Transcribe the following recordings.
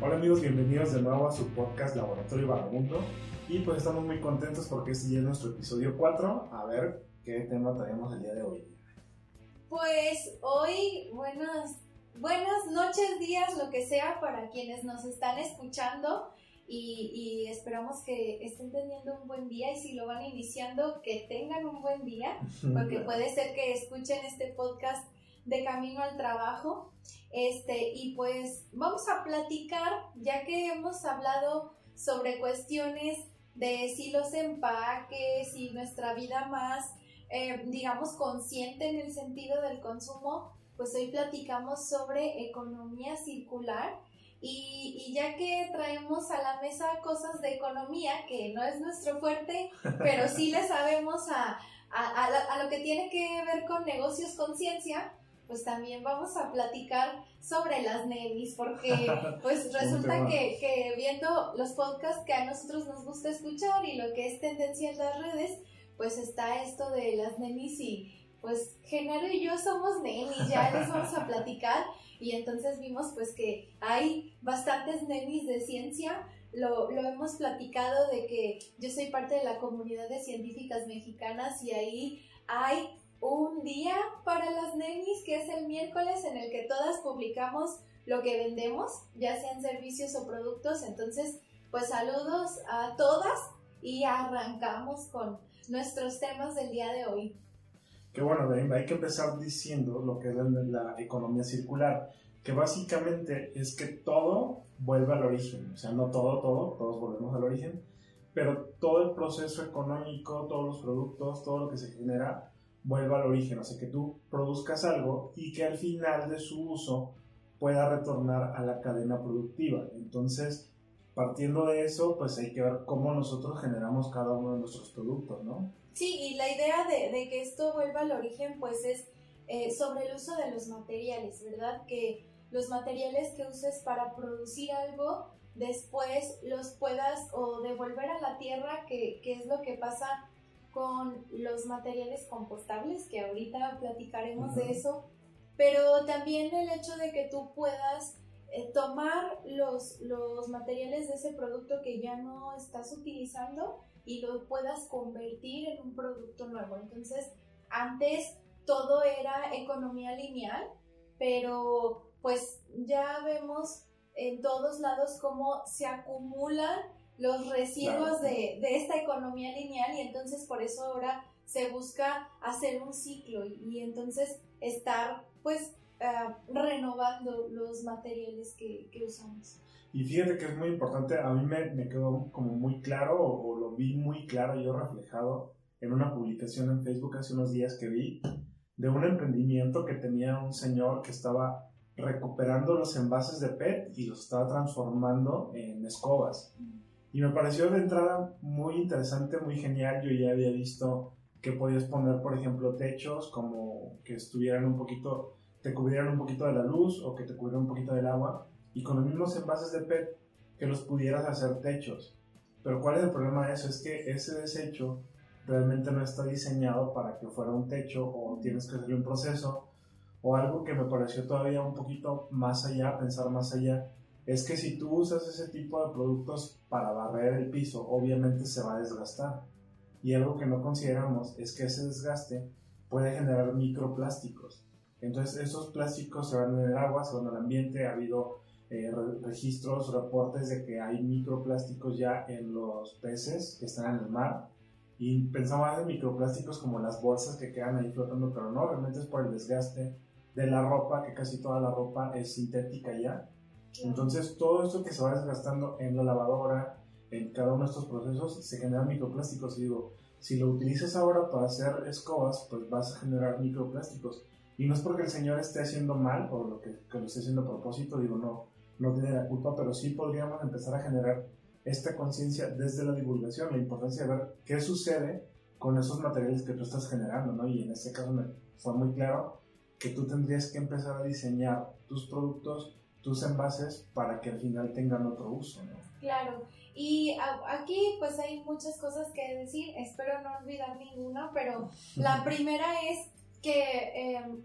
Hola amigos, bienvenidos de nuevo a su podcast Laboratorio Vagabundo. Y pues estamos muy contentos porque este ya es nuestro episodio 4. A ver qué tema traemos el día de hoy. Pues hoy, buenas, buenas noches, días, lo que sea para quienes nos están escuchando. Y, y, esperamos que estén teniendo un buen día y si lo van iniciando, que tengan un buen día, porque puede ser que escuchen este podcast de camino al trabajo. Este, y pues vamos a platicar, ya que hemos hablado sobre cuestiones de si los empaques y nuestra vida más, eh, digamos, consciente en el sentido del consumo, pues hoy platicamos sobre economía circular. Y, y, ya que traemos a la mesa cosas de economía, que no es nuestro fuerte, pero sí le sabemos a, a, a, lo que tiene que ver con negocios conciencia, pues también vamos a platicar sobre las nenis, porque pues resulta que, que, viendo los podcasts que a nosotros nos gusta escuchar y lo que es tendencia en las redes, pues está esto de las nenis y pues Genaro y yo somos nenis, ya les vamos a platicar. Y entonces vimos pues que hay bastantes nenis de ciencia, lo, lo, hemos platicado de que yo soy parte de la comunidad de científicas mexicanas y ahí hay un día para las nenis, que es el miércoles en el que todas publicamos lo que vendemos, ya sean servicios o productos. Entonces, pues saludos a todas y arrancamos con nuestros temas del día de hoy. Que bueno, hay que empezar diciendo lo que es la, economía circular, que básicamente es que todo vuelve al origen, o sea, no todo, todo, todos volvemos al origen, pero todo el proceso económico, todos los productos, todo lo que se genera, vuelva al origen, o sea, que tú produzcas algo y que al final de su uso pueda retornar a la cadena productiva. Entonces, partiendo de eso, pues hay que ver cómo nosotros generamos cada uno de nuestros productos, ¿no? Sí, y la idea de, que esto vuelva al origen, pues es eh, sobre el uso de los materiales, ¿verdad? Que los materiales que uses para producir algo, después los puedas o devolver a la tierra, que, que es lo que pasa con los materiales compostables, que ahorita platicaremos de eso, pero también el hecho de que tú puedas eh, tomar los, los materiales de ese producto que ya no estás utilizando y lo puedas convertir en un producto nuevo. Entonces, antes todo era economía lineal, pero pues ya vemos en todos lados cómo se acumulan los residuos de, esta economía lineal y entonces por eso ahora se busca hacer un ciclo y, entonces estar pues ah, renovando los materiales que, usamos. Y fíjate que es muy importante, a mí me, quedó como muy claro o, lo vi muy claro yo reflejado en una publicación en Facebook hace unos días que vi de un emprendimiento que tenía un señor que estaba recuperando los envases de PET y los estaba transformando en escobas. Y me pareció de entrada muy interesante, muy genial. Yo ya había visto que podías poner, por ejemplo, techos como que estuvieran un poquito, te cubrieran un poquito de la luz o que te cubrieran un poquito del agua. Y con los mismos envases de PET que los pudieras hacer techos. Pero ¿cuál es el problema de eso? Es que ese desecho realmente no está diseñado para que fuera un techo o tienes que hacer un proceso o algo que me pareció todavía un poquito más allá, pensar más allá, es que si tú usas ese tipo de productos para barrer el piso, obviamente se va a desgastar. Y algo que no consideramos es que ese desgaste puede generar microplásticos. Entonces esos plásticos se van en el agua, se van al ambiente, ha habido eh, registros, reportes de que hay microplásticos ya en los peces que están en el mar. Y pensamos en microplásticos como las bolsas que quedan ahí flotando, pero no, realmente es por el desgaste de la ropa, que casi toda la ropa es sintética ya entonces, todo esto que se va desgastando en la lavadora, en cada uno de estos procesos, se generan microplásticos. Y digo, si lo utilizas ahora para hacer escobas, pues vas a generar microplásticos. Y no es porque el señor esté haciendo mal o lo que, lo esté haciendo a propósito, digo, no, no tiene la culpa, pero sí podríamos empezar a generar esta conciencia desde la divulgación, la importancia de ver qué sucede con esos materiales que tú estás generando, ¿no? Y en este caso me fue muy claro que tú tendrías que empezar a diseñar tus productos tus envases para que al final tengan otro uso, ¿no? Claro, y aquí pues hay muchas cosas que decir, espero no olvidar ninguna, pero la primera es que em,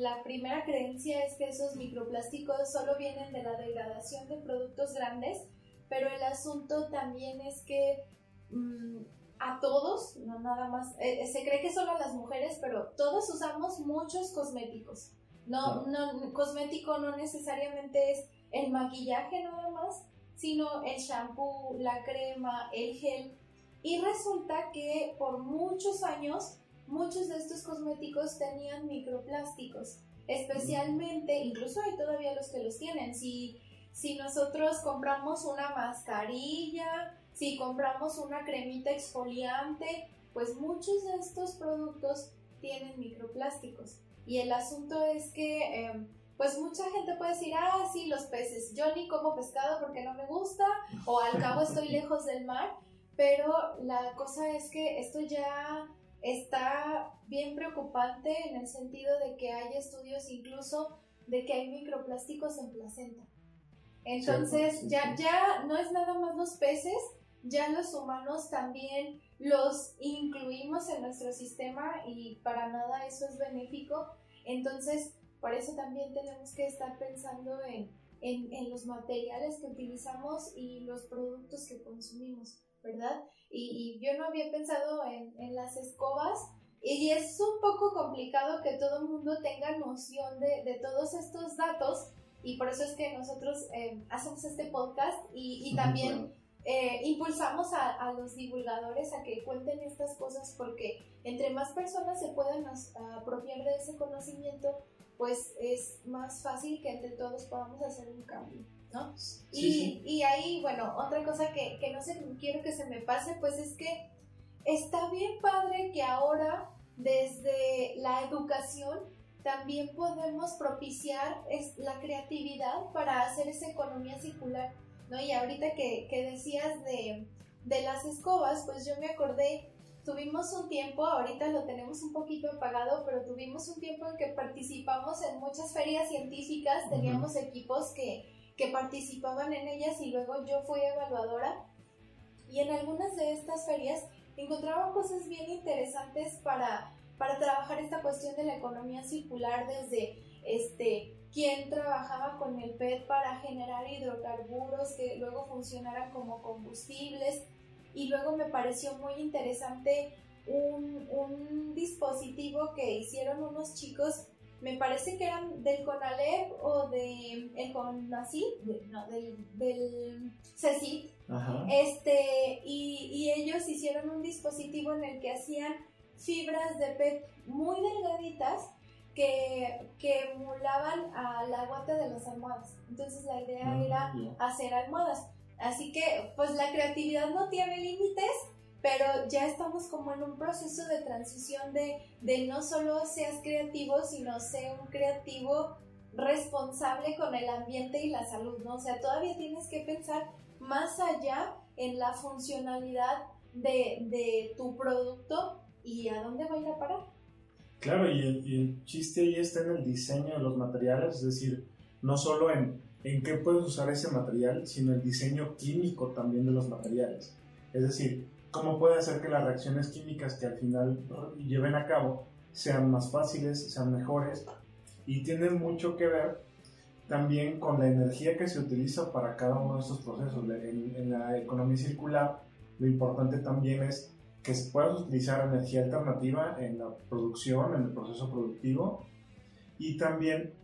la primera creencia es que esos microplásticos solo vienen de la degradación de productos grandes, pero el asunto también es que mm, a todos, no nada más, eh, eh, se cree que solo a las mujeres, pero todos usamos muchos cosméticos. No, no, cosmético no necesariamente es el maquillaje nada más, sino el shampoo, la crema, el gel. Y resulta que por muchos años muchos de estos cosméticos tenían microplásticos, especialmente, incluso hay todavía los que los tienen. Si, si nosotros compramos una mascarilla, si compramos una cremita exfoliante, pues muchos de estos productos tienen microplásticos. Y el asunto es que, em, pues mucha gente puede decir, ah, sí, los peces, yo ni como pescado porque no me gusta, o al cabo estoy lejos del mar, pero la cosa es que esto ya está bien preocupante en el sentido de que hay estudios incluso de que hay microplásticos en placenta. Entonces, ya, ya no es nada más los peces, ya los humanos también los incluimos en nuestro sistema y para nada eso es benéfico. Entonces, por eso también tenemos que estar pensando en, en los materiales que utilizamos y los productos que consumimos, ¿verdad? y, yo no había pensado en, en, las escobas y es un poco complicado que todo el mundo tenga noción de, de, todos estos datos y por eso es que nosotros eh, hacemos este podcast y, y también eh, impulsamos a, a, los divulgadores a que cuenten estas cosas porque entre más personas se puedan apropiar de ese conocimiento, pues es más fácil que entre todos podamos hacer un cambio y, y, ahí, bueno, otra cosa que, que no sé, quiero que se me pase, pues es que está bien padre que ahora desde la educación también podemos propiciar es, la creatividad para hacer esa economía circular, ¿no? Y ahorita que, que decías de, de, las escobas, pues yo me acordé, tuvimos un tiempo, ahorita lo tenemos un poquito apagado, pero tuvimos un tiempo en que participamos en muchas ferias científicas, teníamos equipos que que participaban en ellas y luego yo fui evaluadora y en algunas de estas ferias encontraba cosas bien interesantes para, para trabajar esta cuestión de la economía circular desde este quién trabajaba con el PET para generar hidrocarburos que luego funcionaran como combustibles. Y luego me pareció muy interesante un, un dispositivo que hicieron unos chicos me parece que eran del CONALEP o de el CONACYT, no, del, del CECIT, este, y, y, ellos hicieron un dispositivo en el que hacían fibras de PET muy delgaditas que, que emulaban a la guata de las almohadas. Entonces la idea ah, era hacer almohadas. Así que, pues la creatividad no tiene límites pero ya estamos como en un proceso de transición de, de no solo seas creativo, sino sea un creativo responsable con el ambiente y la salud, ¿no? O sea, todavía tienes que pensar más allá en la funcionalidad de, de tu producto y a dónde va a ir a parar. Claro, y el, y el, chiste ahí está en el diseño de los materiales, es decir, no solo en, en qué puedes usar ese material, sino el diseño químico también de los materiales. Es decir, cómo puede hacer que las reacciones químicas que al final lleven a cabo sean más fáciles, sean mejores y tienen mucho que ver también con la energía que se utiliza para cada uno de estos procesos. En, la economía circular, lo importante también es que puedas utilizar energía alternativa en la producción, en el proceso productivo. Y también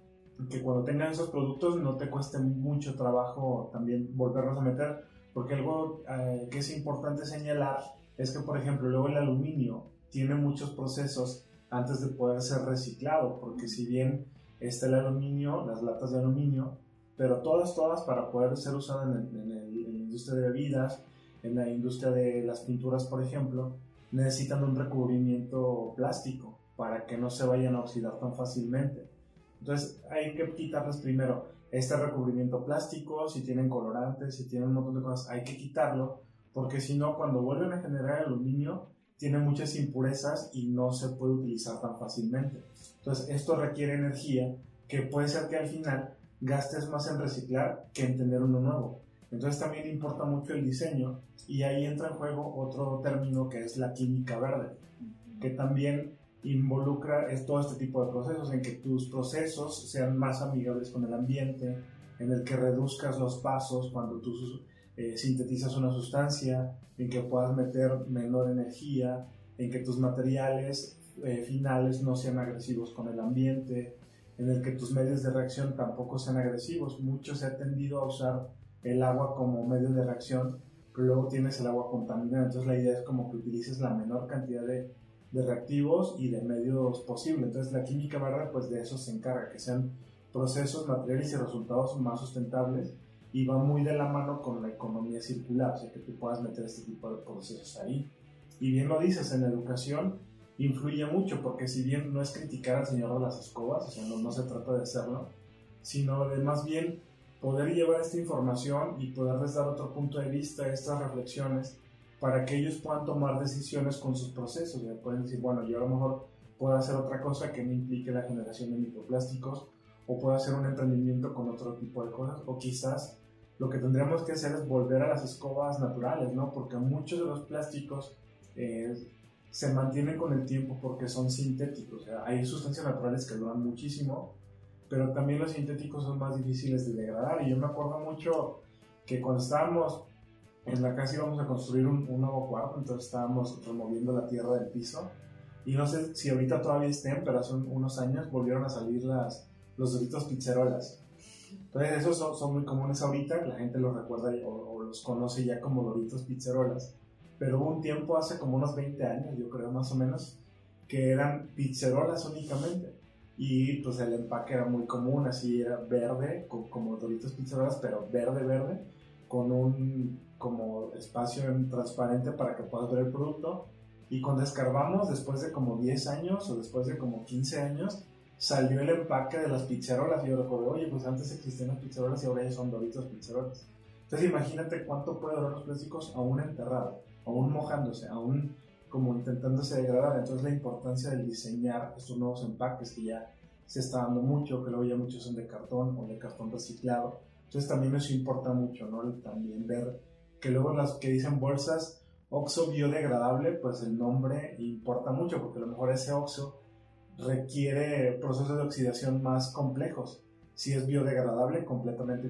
que cuando tengan esos productos no te cueste mucho trabajo también volverlos a meter porque algo eh, que es importante señalar es que, por ejemplo, luego el aluminio tiene muchos procesos antes de poder ser reciclado, porque si bien está el aluminio, las latas de aluminio, pero todas, todas para poder ser usadas en, en, la industria de bebidas, en la industria de las pinturas, por ejemplo, necesitan un recubrimiento plástico para que no se vayan a oxidar tan fácilmente. Entonces hay que quitarlas primero este recubrimiento plástico, si tienen colorantes, si tienen un montón de cosas, hay que quitarlo, porque si no, cuando vuelven a generar aluminio, tiene muchas impurezas y no se puede utilizar tan fácilmente. Entonces, esto requiere energía que puede ser que al final gastes más en reciclar que en tener uno nuevo. Entonces también importa mucho el diseño y ahí entra en juego otro término que es la química verde, que también involucra todo este tipo de procesos, en que tus procesos sean más amigables con el ambiente, en el que reduzcas los pasos cuando tú eh, sintetizas una sustancia, en que puedas meter menor energía, en que tus materiales eh, finales no sean agresivos con el ambiente, en el que tus medios de reacción tampoco sean agresivos. Mucho se ha tendido a usar el agua como medio de reacción, pero luego tienes el agua contaminada. Entonces la idea es como que utilices la menor cantidad de, reactivos y de medios posible. Entonces la química verde pues de eso se encarga, que sean procesos, materiales y resultados más sustentables y va muy de la mano con la economía circular, o sea que tú puedas meter este tipo de procesos ahí. Y bien lo dices, en la educación influye mucho, porque si bien no es criticar al señor de las escobas, o sea, no, no se trata de hacerlo, sino de más bien poder llevar esta información y poderles dar otro punto de vista, estas reflexiones, para que ellos puedan tomar decisiones con sus procesos. Ya pueden decir, bueno, yo a lo mejor puedo hacer otra cosa que no implique la generación de microplásticos, o puedo hacer un emprendimiento con otro tipo de cosas, o quizás lo que tendríamos que hacer es volver a las escobas naturales, ¿no? Porque muchos de los plásticos eh, se mantienen con el tiempo porque son sintéticos. O sea, hay sustancias naturales que duran muchísimo, pero también los sintéticos son más difíciles de degradar. Y yo me acuerdo mucho que cuando estábamos en la casa íbamos a construir un, nuevo cuarto, entonces estábamos removiendo la tierra del piso. Y no sé si ahorita todavía estén, pero hace unos años volvieron a salir las, los doritos pizzerolas. Entonces esos son, son, muy comunes ahorita, la gente los recuerda o, o, los conoce ya como doritos pizzerolas. Pero hubo un tiempo, hace como unos 20 años, yo creo más o menos, que eran pizzerolas únicamente y pues el empaque era muy común, así era verde, como Doritos Pizzerolas, pero verde, verde, con un como espacio transparente para que puedas ver el producto. Y cuando escarbamos, después de como 10 años o después de como 15 años, salió el empaque de las pizzerolas y yo recuerdo, oye, pues antes existían las pizzerolas y ahora ya son Doritos Pizzerolas. Entonces imagínate cuánto puede durar los plásticos aún enterrado, aún mojándose, aún como intentándose degradar. Entonces la importancia de diseñar estos nuevos empaques que ya se está dando mucho, que luego ya muchos son de cartón o de cartón reciclado. Entonces también eso importa mucho, ¿no? También ver que luego las que dicen bolsas oxo biodegradable, pues el nombre importa mucho, porque a lo mejor ese oxo requiere procesos de oxidación más complejos. Si es biodegradable, completamente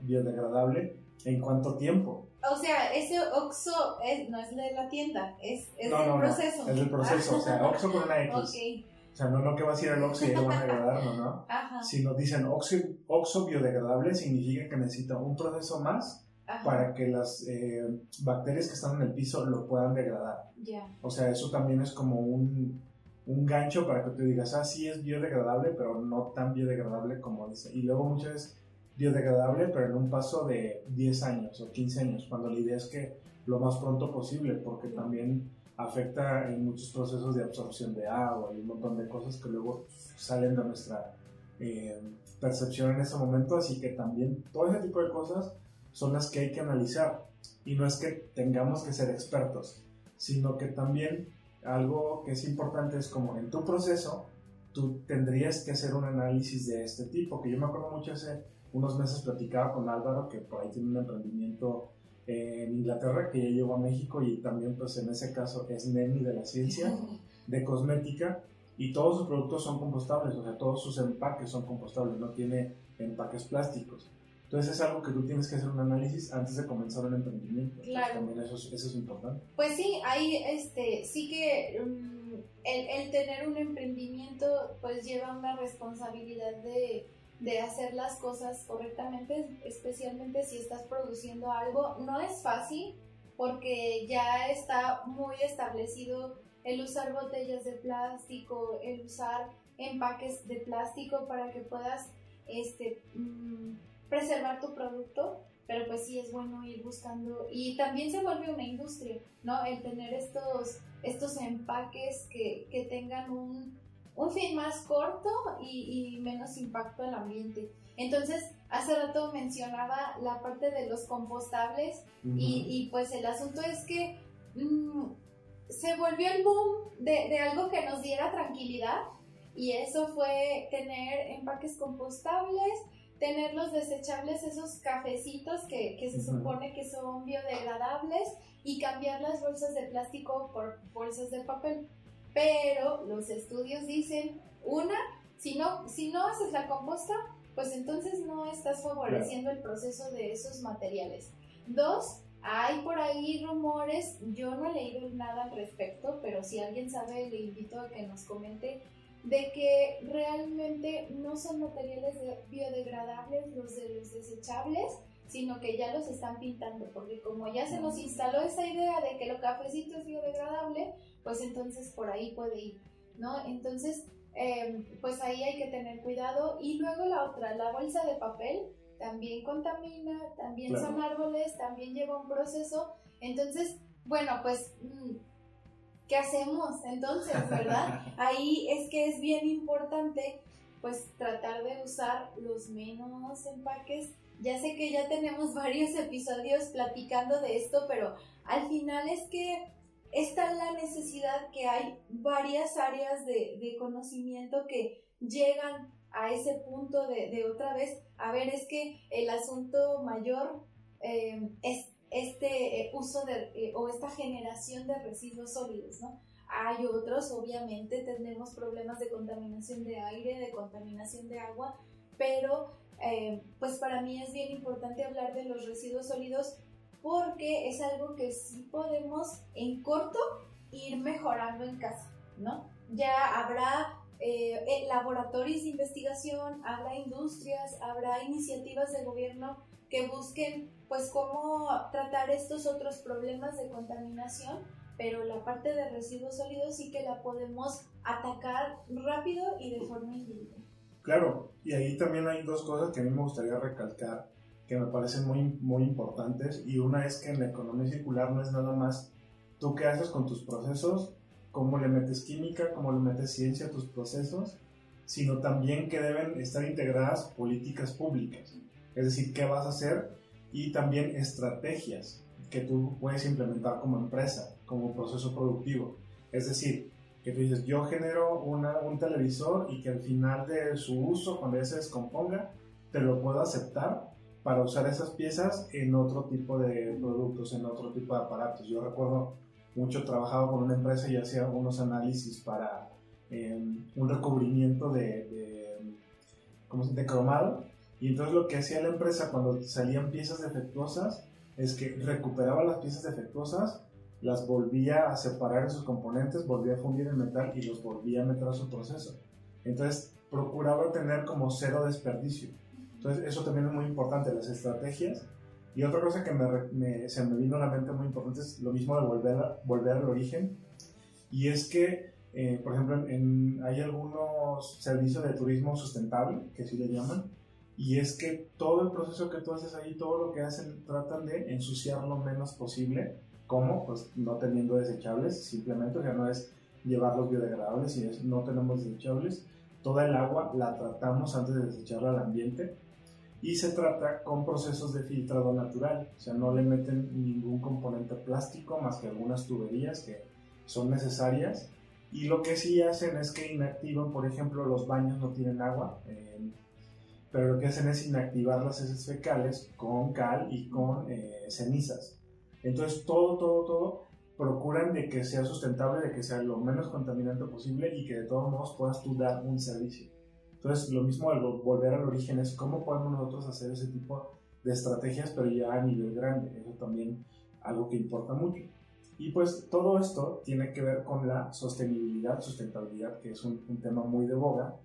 biodegradable, ¿en cuánto tiempo? O sea, ese Oxo no es de la tienda, es, es del proceso. Es del proceso, o sea, Oxo con una X. O sea, no, no que vas a ir al Oxo y lo van a degradar, ¿no? Ajá. Si nos dicen oxo, oxo, biodegradable, significa que necesita un proceso más para que las eh, bacterias que están en el piso lo puedan degradar. Ya. O sea, eso también es como un, un gancho para que tú digas, ah, sí es biodegradable, pero no tan biodegradable como dice. Y luego muchas veces biodegradable, pero en un paso de 10 años o 15 años, cuando la idea es que lo más pronto posible, porque también afecta en muchos procesos de absorción de agua y un montón de cosas que luego salen de nuestra eh, percepción en ese momento, así que también todo ese tipo de cosas son las que hay que analizar. Y no es que tengamos que ser expertos, sino que también algo que es importante es como en tu proceso, tú tendrías que hacer un análisis de este tipo, que yo me acuerdo mucho hace unos meses platicaba con Álvaro, que por ahí tiene un emprendimiento en Inglaterra, que ya llegó a México y también pues en ese caso es Nemi de la ciencia, de cosmética, y todos sus productos son compostables, o sea, todos sus empaques son compostables, no tiene empaques plásticos. Entonces es algo que tú tienes que hacer un análisis antes de comenzar un emprendimiento. Claro. también eso es, eso es, importante. Pues sí, ahí este, sí que um, el, el tener un emprendimiento pues lleva una responsabilidad de de hacer las cosas correctamente, especialmente si estás produciendo algo. No es fácil porque ya está muy establecido el usar botellas de plástico, el usar empaques de plástico para que puedas este, mm, preservar tu producto, pero pues sí es bueno ir buscando y también se vuelve una industria, ¿no? El tener estos, estos empaques que, que tengan un, un fin más corto y, menos impacto al ambiente. Entonces, hace rato mencionaba la parte de los compostables y, pues el asunto es que mm, se volvió el boom de, algo que nos diera tranquilidad y eso fue tener empaques compostables, tener los desechables, esos cafecitos que, se supone que son biodegradables y cambiar las bolsas de plástico por bolsas de papel. Pero los estudios dicen, una, si no, si no haces la composta, pues entonces no estás favoreciendo el proceso de esos materiales. Dos, hay por ahí rumores, yo no he leído nada al respecto, pero si alguien sabe, le invito a que nos comente de que realmente no son materiales biodegradables los de los desechables, sino que ya los están pintando, porque como ya se nos instaló esa idea de que lo cafecito es biodegradable, pues entonces por ahí puede ir, ¿no? Entonces, em, pues ahí hay que tener cuidado. Y luego la otra, la bolsa de papel también contamina, también son árboles, también lleva un proceso. Entonces, bueno, pues, mm, ¿qué hacemos entonces, verdad? Ahí es que es bien importante, pues, tratar de usar los menos empaques ya sé que ya tenemos varios episodios platicando de esto, pero al final es que está la necesidad que hay varias áreas de, conocimiento que llegan a ese punto de, otra vez, a ver, es que el asunto mayor eh, es este eh, uso de, eh, o esta generación de residuos sólidos, ¿no? Hay otros, obviamente, tenemos problemas de contaminación de aire, de contaminación de agua, pero eh, pues para mí es bien importante hablar de los residuos sólidos porque es algo que sí podemos en corto ir mejorando en casa, ¿no? Ya habrá eh, eh, laboratorios de investigación, habrá industrias, habrá iniciativas de gobierno que busquen pues cómo tratar estos otros problemas de contaminación, pero la parte de residuos sólidos sí que la podemos atacar rápido y de forma individual. Claro, y ahí también hay dos cosas que a mí me gustaría recalcar que me parecen muy, muy importantes y una es que en la economía circular no es nada más tú qué haces con tus procesos, cómo le metes química, cómo le metes ciencia a tus procesos, sino también que deben estar integradas políticas públicas, es decir, qué vas a hacer y también estrategias que tú puedes implementar como empresa, como proceso productivo. Es decir, que tú dices, yo genero una, un televisor y que al final de su uso, cuando ya se descomponga, te lo puedo aceptar para usar esas piezas en otro tipo de productos, en otro tipo de aparatos. Yo recuerdo mucho trabajaba con una empresa y hacía unos análisis para em, un recubrimiento de, de, ¿cómo se, de cromado. Y entonces lo que hacía la empresa cuando salían piezas defectuosas es que recuperaba las piezas defectuosas las volvía a separar en sus componentes, volvía a fundir el metal y los volvía a meter a su proceso. Entonces procuraba tener como cero desperdicio. Entonces eso también es muy importante, las estrategias. Y otra cosa que me, se me vino a la mente muy importante es lo mismo de volver, volver al origen. Y es que, eh, por ejemplo, en, hay algunos servicios de turismo sustentable, que así le llaman, y es que todo el proceso que tú haces ahí, todo lo que hacen, tratan de ensuciar lo menos posible ¿Cómo? Pues no teniendo desechables, simplemente, o sea, no es llevarlos biodegradables, sino es no tenemos desechables. Toda el agua la tratamos antes de desecharla al ambiente y se trata con procesos de filtrado natural, o sea, no le meten ningún componente plástico más que algunas tuberías que son necesarias y lo que sí hacen es que inactivan, por ejemplo, los baños no tienen agua, eh, pero lo que hacen es inactivar las heces fecales con cal y con eh, cenizas. Entonces, todo, todo, todo procuran de que sea sustentable, de que sea lo menos contaminante posible y que de todos modos puedas tú dar un servicio. Entonces, lo mismo al volver al origen es cómo podemos nosotros hacer ese tipo de estrategias, pero ya a nivel grande. Eso también algo que importa mucho. Y pues todo esto tiene que ver con la sostenibilidad, sustentabilidad, que es un, un tema muy de boga,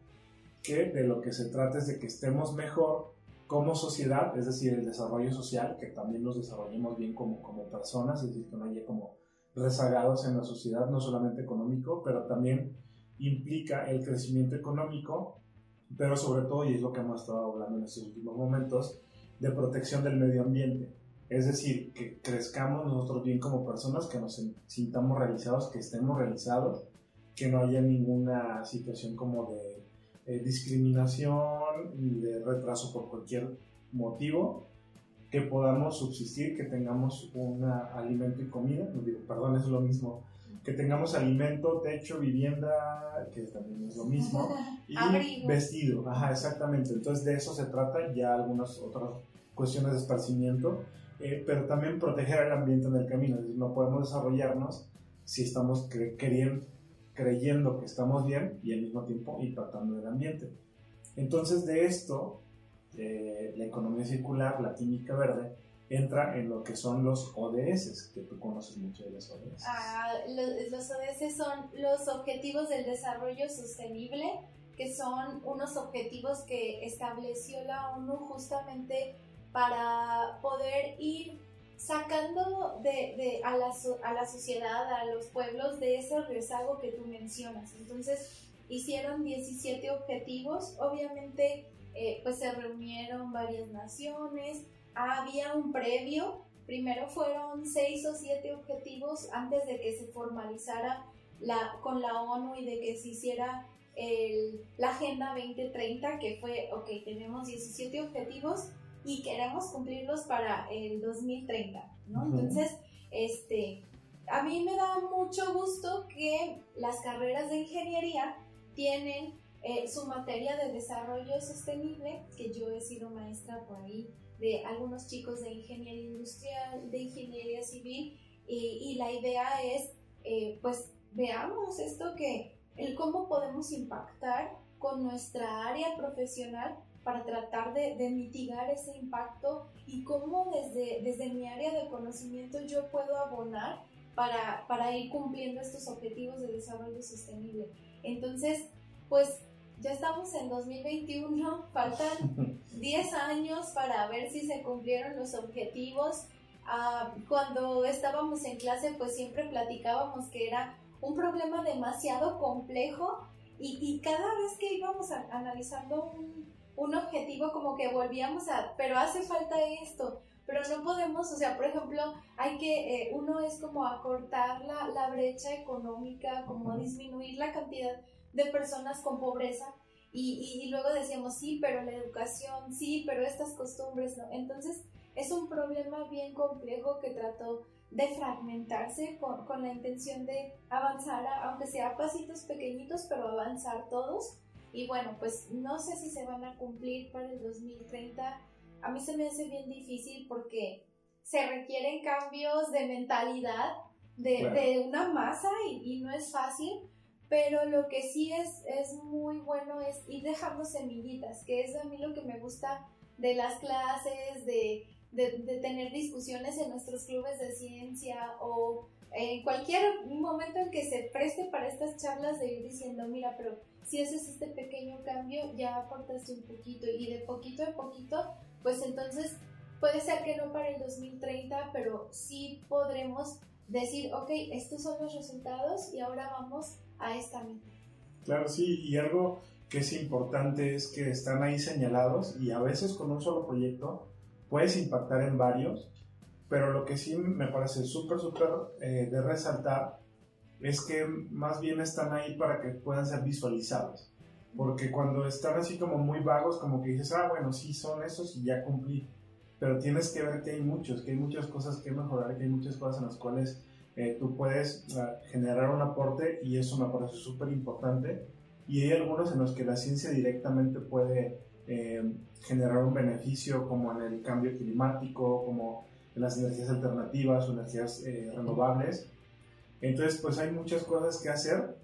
que de lo que se trata es de que estemos mejor como sociedad, es decir, el desarrollo social, que también los desarrollemos bien como, como personas, es decir, que no haya como rezagados en la sociedad, no solamente económico, pero también implica el crecimiento económico, pero sobre todo, y es lo que hemos estado hablando en estos últimos momentos, de protección del medio ambiente. Es decir, que crezcamos nosotros bien como personas, que nos sintamos realizados, que estemos realizados, que no haya ninguna situación como de eh, discriminación ni de retraso por cualquier motivo, que podamos subsistir, que tengamos un alimento y comida, perdón, es lo mismo, que tengamos alimento, techo, vivienda, que también es lo mismo, y vestido, ajá, exactamente, entonces de eso se trata, ya algunas otras cuestiones de esparcimiento, eh, pero también proteger el ambiente en el camino, es decir, no podemos desarrollarnos si estamos queriendo creyendo que estamos bien y al mismo tiempo impactando el ambiente. Entonces de esto, eh, la economía circular, la química verde, entra en lo que son los ODS, que tú conoces mucho de los ODS. Ah, los, ODS son los Objetivos del Desarrollo Sostenible, que son unos objetivos que estableció la ONU justamente para poder ir sacando a la sociedad, a los pueblos, de ese rezago que tú mencionas. Entonces, hicieron 17 objetivos, obviamente eh, pues se reunieron varias naciones, había un previo, primero fueron 6 o 7 objetivos antes de que se formalizara la, con la ONU y de que se hiciera el, la Agenda 2030, que fue, ok, tenemos 17 objetivos y queremos cumplirlos para el 2030, ¿no? Entonces, este, a mí me da mucho gusto que las carreras de ingeniería tienen eh, su materia de desarrollo sostenible, que yo he sido maestra por ahí de algunos chicos de ingeniería industrial, de ingeniería civil, y, la idea es, eh, pues veamos esto que, el cómo podemos impactar con nuestra área profesional para tratar de, de, mitigar ese impacto y cómo desde, desde mi área de conocimiento yo puedo abonar para, para ir cumpliendo estos objetivos de desarrollo sostenible. Entonces, pues ya estamos en 2021, faltan 10 años para ver si se cumplieron los objetivos. Ah, cuando estábamos en clase, pues siempre platicábamos que era un problema demasiado complejo y, cada vez que íbamos analizando un, un, objetivo, como que volvíamos a, pero hace falta esto, pero no podemos, o sea, por ejemplo, hay que, eh, uno es como acortar la, la brecha económica, como disminuir la cantidad de personas con pobreza y, y, luego decíamos, sí, pero la educación, sí, pero estas costumbres, ¿no? Entonces es un problema bien complejo que trató de fragmentarse con, con la intención de avanzar, aunque sea pasitos pequeñitos, pero avanzar todos. Y bueno, pues no sé si se van a cumplir para el 2030. A mí se me hace bien difícil porque se requieren cambios de mentalidad de, de una masa y, y, no es fácil pero lo que sí es, es muy bueno es ir dejando semillitas, que es a mí lo que me gusta de las clases, de, de, tener discusiones en nuestros clubes de ciencia o en cualquier momento en que se preste para estas charlas de ir diciendo, mira, pero si haces este pequeño cambio, ya aportaste un poquito y de poquito a poquito, pues entonces puede ser que no para el 2030, pero sí podremos decir, ok, estos son los resultados y ahora vamos a esta Claro, sí, y algo que es importante es que están ahí señalados y a veces con un solo proyecto puedes impactar en varios, pero lo que sí me parece súper, súper eh, de resaltar es que más bien están ahí para que puedan ser visualizados. Porque cuando están así como muy vagos, como que dices, ah, bueno, sí, son esos y ya cumplí. Pero tienes que ver que hay muchos, que hay muchas cosas que mejorar, que hay muchas cosas en las cuales eh, tú puedes generar un aporte y eso me parece súper importante. Y hay algunos en los que la ciencia directamente puede eh, generar un beneficio, como en el cambio climático, como en las energías alternativas o energías eh, renovables. Entonces, pues hay muchas cosas que hacer,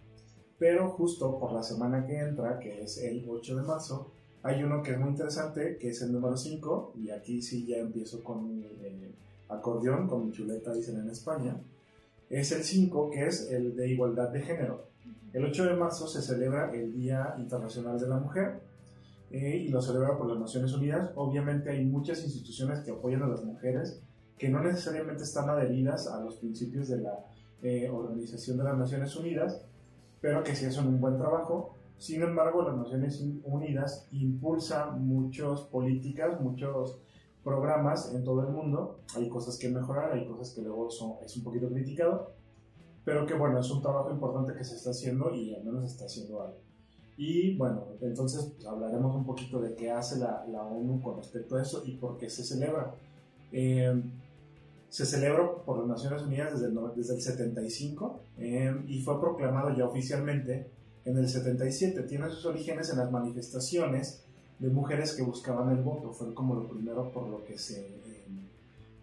pero justo por la semana que entra, que es el 8 de marzo, hay uno que es muy interesante, que es el número 5, y aquí sí ya empiezo con mi acordeón, con mi chuleta, dicen en España es el 5, que es el de igualdad de género. El 8 de marzo se celebra el Día Internacional de la Mujer eh, y lo celebra por las Naciones Unidas. Obviamente hay muchas instituciones que apoyan a las mujeres que no necesariamente están adheridas a los principios de la eh, Organización de las Naciones Unidas, pero que sí hacen un buen trabajo. Sin embargo, las Naciones Unidas impulsan muchas políticas, muchos programas en todo el mundo. Hay cosas que mejorar, hay cosas que luego son, es un poquito criticado, pero que bueno, es un trabajo importante que se está haciendo y al menos está haciendo algo. Y bueno, entonces hablaremos un poquito de qué hace la, la, ONU con respecto a eso y por qué se celebra. Eh, se celebra por las Naciones Unidas desde el, desde el 75 eh, y fue proclamado ya oficialmente en el 77. Tiene sus orígenes en las manifestaciones de mujeres que buscaban el voto. Fue como lo primero por lo que se, eh,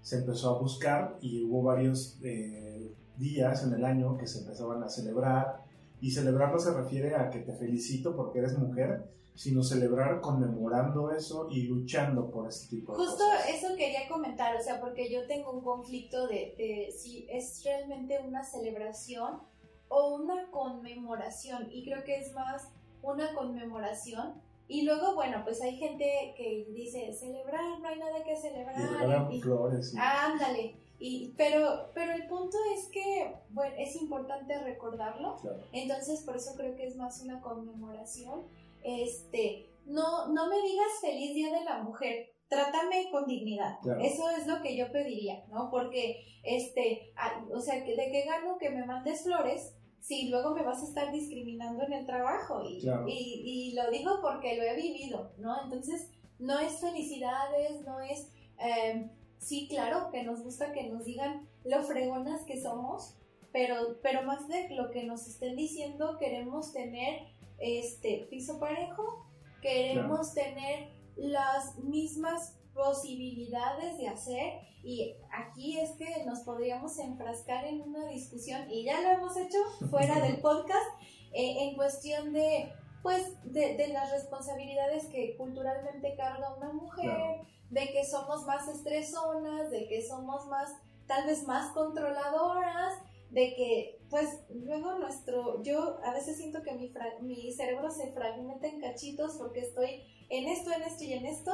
se empezó a buscar y hubo varios eh, días en el año que se empezaban a celebrar Y celebrar no se refiere a que te felicito porque eres mujer, sino celebrar conmemorando eso y luchando por ese tipo de Justo cosas. eso quería comentar, o sea, porque yo tengo un conflicto de, de si es realmente una celebración o una conmemoración, y creo que es más una conmemoración. Y luego, bueno, pues hay gente que dice, celebrar, no hay nada que celebrar. y- flores. y- Ándale. Y, pero, pero el punto es que, bueno, es importante recordarlo. claro. Entonces, por eso creo que es más una conmemoración. Este, no, no me digas feliz día de la mujer. Trátame con dignidad. Claro. Eso es lo que yo pediría, ¿no? Porque, este, o sea, ¿de qué gano que me mandes flores si luego me vas a estar discriminando en el trabajo? Y, Claro. y, y lo digo porque lo he vivido, ¿no? Entonces, no es felicidades, no es... eh, sí, claro, que nos gusta que nos digan lo fregonas que somos, pero, pero más de lo que nos estén diciendo, queremos tener este piso parejo, queremos tener las mismas posibilidades de hacer y aquí es que nos podríamos enfrascar en una discusión y ya lo hemos hecho fuera del podcast eh, en cuestión de pues de, de las responsabilidades que culturalmente carga una mujer Claro. de que somos más estresonas de que somos más tal vez más controladoras de que pues luego nuestro yo a veces siento que mi, fra- mi cerebro se fragmenta en cachitos porque estoy en esto en esto y en esto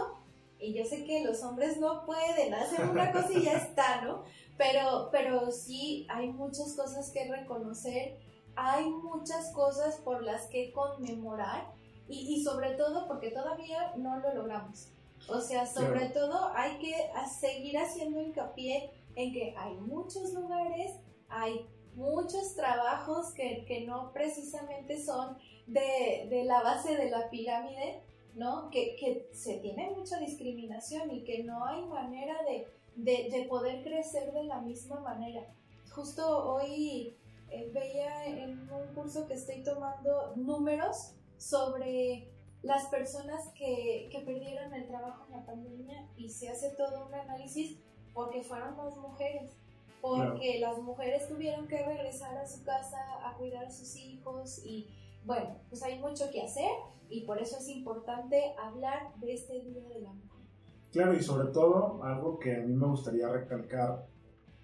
y yo sé que los hombres no pueden hacer una cosa y ya está, ¿no? Pero, pero sí hay muchas cosas que reconocer, hay muchas cosas por las que conmemorar y, y sobre todo porque todavía no lo logramos. O sea, sobre todo hay que seguir haciendo hincapié en que hay muchos lugares, hay muchos trabajos que, que no precisamente son de, de la base de la pirámide, ¿no? Que, que se tiene mucha discriminación y que no hay manera de, de, de poder crecer de la misma manera. Justo hoy eh, veía en un curso que estoy tomando números sobre las personas que, que perdieron el trabajo en la pandemia y se hace todo un análisis porque fueron las mujeres, porque las mujeres tuvieron que regresar a su casa a cuidar a sus hijos y bueno, pues hay mucho que hacer y por eso es importante hablar de este Día de la Mujer. Claro, y sobre todo algo que a mí me gustaría recalcar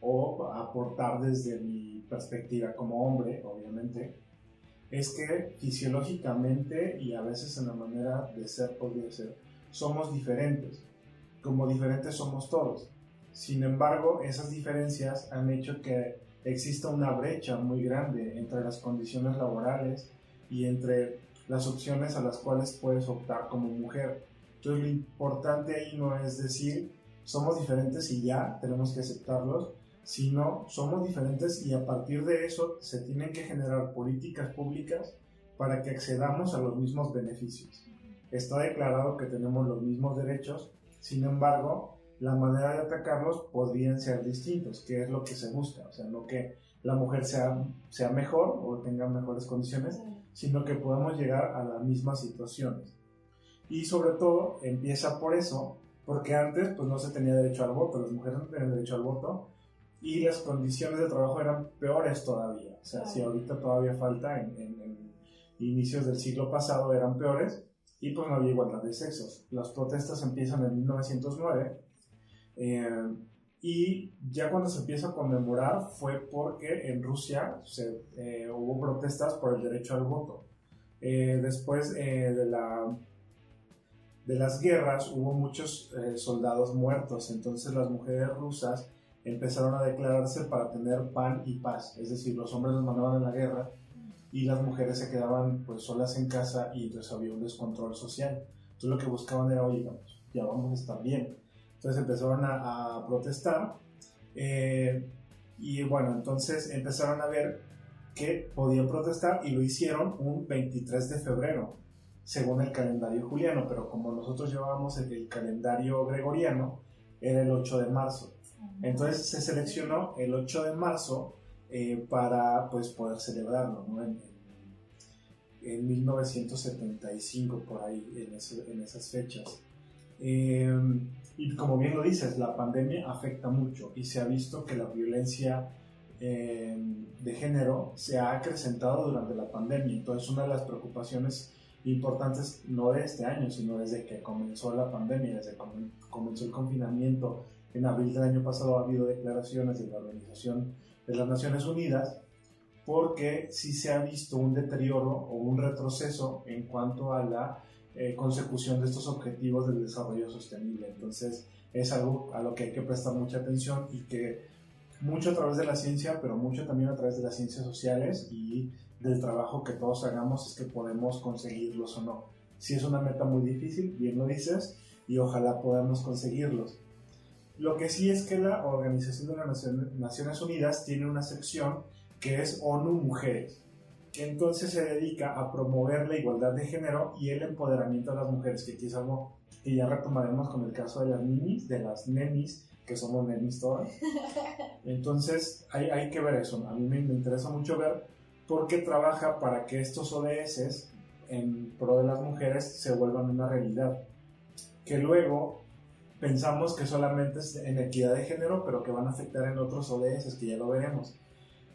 o aportar desde mi perspectiva como hombre, obviamente, es que fisiológicamente y a veces en la manera de ser, podría ser, somos diferentes. Como diferentes somos todos. Sin embargo, esas diferencias han hecho que exista una brecha muy grande entre las condiciones laborales y entre las opciones a las cuales puedes optar como mujer. Entonces lo importante ahí no es decir somos diferentes y ya tenemos que aceptarlos, sino somos diferentes y a partir de eso se tienen que generar políticas públicas para que accedamos a los mismos beneficios. Está declarado que tenemos los mismos derechos, sin embargo, la manera de atacarlos podrían ser distintos, que es lo que se busca, o sea, no que la mujer sea, sea mejor o tenga mejores condiciones, sino que podamos llegar a las mismas situaciones. Y sobre todo empieza por eso, porque antes pues no se tenía derecho al voto, las mujeres no tenían derecho al voto y las condiciones de trabajo eran peores todavía. O sea, si ahorita todavía falta, en, en- en inicios del siglo pasado eran peores y pues no había igualdad de sexos. Las protestas empiezan en 1909 eh, y ya cuando se empieza a conmemorar fue porque en Rusia se, eh, hubo protestas por el derecho al voto. Eh, después eh, de, la, de las guerras hubo muchos eh, soldados muertos, entonces las mujeres rusas empezaron a declararse para tener pan y paz, es decir, los hombres los mandaban a la guerra y las mujeres se quedaban pues solas en casa y entonces había un descontrol social. Entonces lo que buscaban era, oye, ya vamos a estar bien. Entonces empezaron a, a protestar eh, y bueno, entonces empezaron a ver que podían protestar y lo hicieron un 23 de febrero, según el calendario juliano, pero como nosotros llevábamos el, el calendario gregoriano, era el 8 de marzo. Entonces se seleccionó el 8 de marzo eh, para pues, poder celebrarlo ¿no? en, en, 1975, por ahí, en, ese, en esas fechas. Eh, y como bien lo dices, la pandemia afecta mucho y se ha visto que la violencia em, de género se ha acrecentado durante la pandemia. Entonces, una de las preocupaciones importantes, no de este año, sino desde que comenzó la pandemia, desde que comenzó el confinamiento, en abril del año pasado ha habido declaraciones de la Organización de las Naciones Unidas, porque sí se ha visto un deterioro o un retroceso en cuanto a la eh, consecución de estos objetivos del desarrollo sostenible. Entonces, es algo a lo que hay que prestar mucha atención y que mucho a través de la ciencia, pero mucho también a través de las ciencias sociales y del trabajo que todos hagamos es que podemos conseguirlos o no. Si es una meta muy difícil, bien lo dices, y ojalá podamos conseguirlos. Lo que sí es que la Organización de las Naciones Unidas tiene una sección que es ONU Mujeres, que entonces se dedica a promover la igualdad de género y el empoderamiento de las mujeres, que aquí es algo que ya retomaremos con el caso de las ninis, de las nenis, que somos nenis todas. Entonces hay, hay que ver eso, a mí me, me interesa mucho ver por qué trabaja para que estos ODS en pro de las mujeres se vuelvan una realidad. Que luego pensamos que solamente es en equidad de género, pero que van a afectar en otros ODS, que ya lo veremos.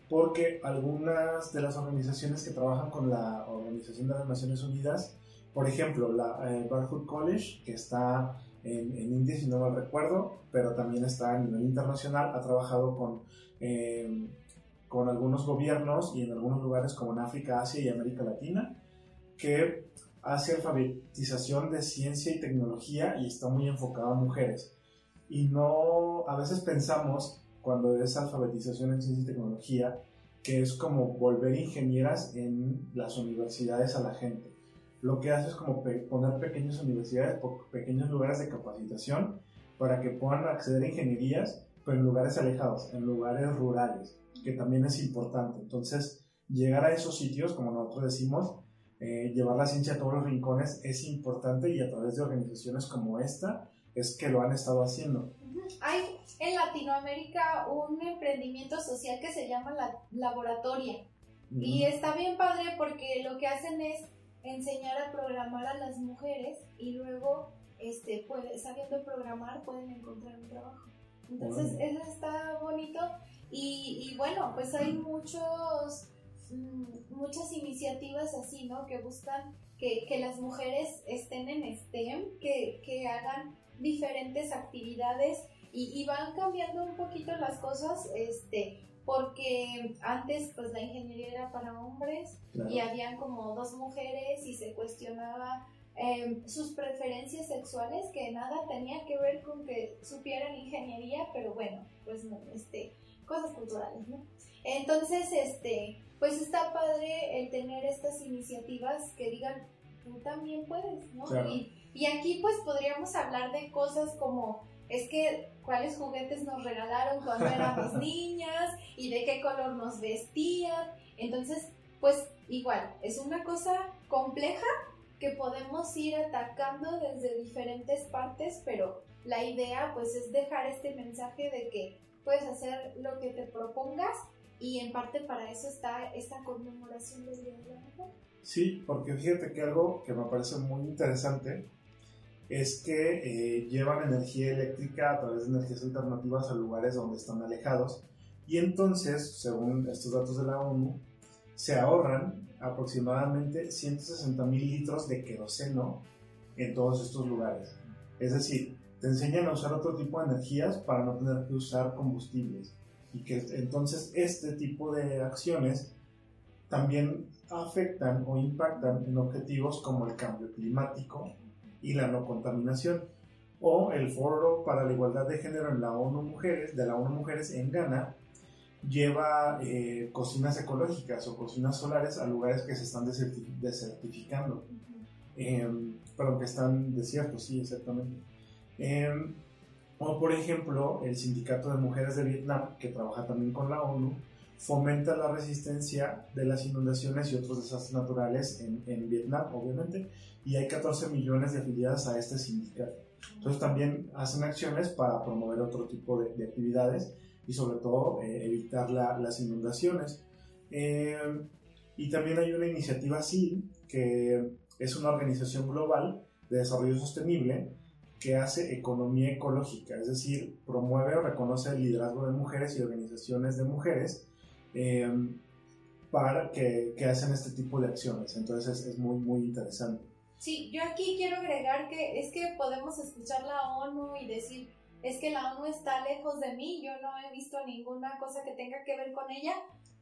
Porque algunas de las organizaciones que trabajan con la Organización de las Naciones Unidas, por ejemplo, la eh, Barfoot College, que está en, India, si no mal recuerdo, pero también está a nivel internacional, ha trabajado con, eh, con algunos gobiernos y en algunos lugares como en África, Asia y América Latina, que hace alfabetización de ciencia y tecnología y está muy enfocado a mujeres. Y no, a veces pensamos, cuando es alfabetización en ciencia y tecnología, que es como volver ingenieras en las universidades a la gente. Lo que hace es como poner pequeñas universidades, pequeños lugares de capacitación para que puedan acceder a ingenierías, pero en lugares alejados, en lugares rurales, que también es importante. Entonces, llegar a esos sitios, como nosotros decimos, eh, llevar la ciencia a todos los rincones es importante y a través de organizaciones como esta es que lo han estado haciendo. Hay en Latinoamérica un emprendimiento social que se llama la laboratoria y está bien padre porque lo que hacen es enseñar a programar a las mujeres y luego este sabiendo programar pueden encontrar un trabajo. Entonces eso está bonito y, y bueno pues hay muchos Mm, muchas iniciativas así, ¿no? Que buscan que, que las mujeres estén en STEM, que, que hagan diferentes actividades y, y, van cambiando un poquito las cosas, este, porque antes pues la ingeniería era para hombres y habían como dos mujeres y se cuestionaba em, sus preferencias sexuales que nada tenía que ver con que supieran ingeniería, pero bueno, pues no, este, cosas culturales, ¿no? Entonces, este, pues está padre el tener estas iniciativas que digan, tú también puedes, ¿no? Y, y aquí pues podríamos hablar de cosas como, es que cuáles juguetes nos regalaron cuando éramos niñas y de qué color nos vestían. Entonces, pues igual, es una cosa compleja que podemos ir atacando desde diferentes partes, pero la idea pues es dejar este mensaje de que puedes hacer lo que te propongas y en parte para eso está esta conmemoración del Día de la Mujer. Sí, porque fíjate que algo que me parece muy interesante es que eh, llevan energía eléctrica a través de energías alternativas a lugares donde están alejados y entonces, según estos datos de la ONU, se ahorran aproximadamente 160 mil litros de queroseno en todos estos lugares. Es decir, te enseñan a usar otro tipo de energías para no tener que usar combustibles y que entonces este tipo de acciones también afectan o impactan en objetivos como el cambio climático y la no contaminación o el Foro para la Igualdad de Género en la ONU Mujeres, de la ONU Mujeres en Ghana, lleva eh, cocinas ecológicas o cocinas solares a lugares que se están desertificando, em, pero que están desiertos, sí, exactamente. Em, o por ejemplo, el Sindicato de Mujeres de Vietnam, que trabaja también con la ONU, fomenta la resistencia de las inundaciones y otros desastres naturales en, en Vietnam, obviamente, y hay 14 millones de afiliadas a este sindicato. Entonces también hacen acciones para promover otro tipo de, de actividades y sobre todo eh, evitar la, las inundaciones. Eh, y también hay una iniciativa CIL, que es una organización global de desarrollo sostenible, que hace economía ecológica, es decir, promueve o reconoce el liderazgo de mujeres y organizaciones de mujeres em, para que, que, hacen este tipo de acciones. Entonces es, es muy, muy interesante. Sí, yo aquí quiero agregar que es que podemos escuchar la ONU y decir, es que la ONU está lejos de mí, yo no he visto ninguna cosa que tenga que ver con ella,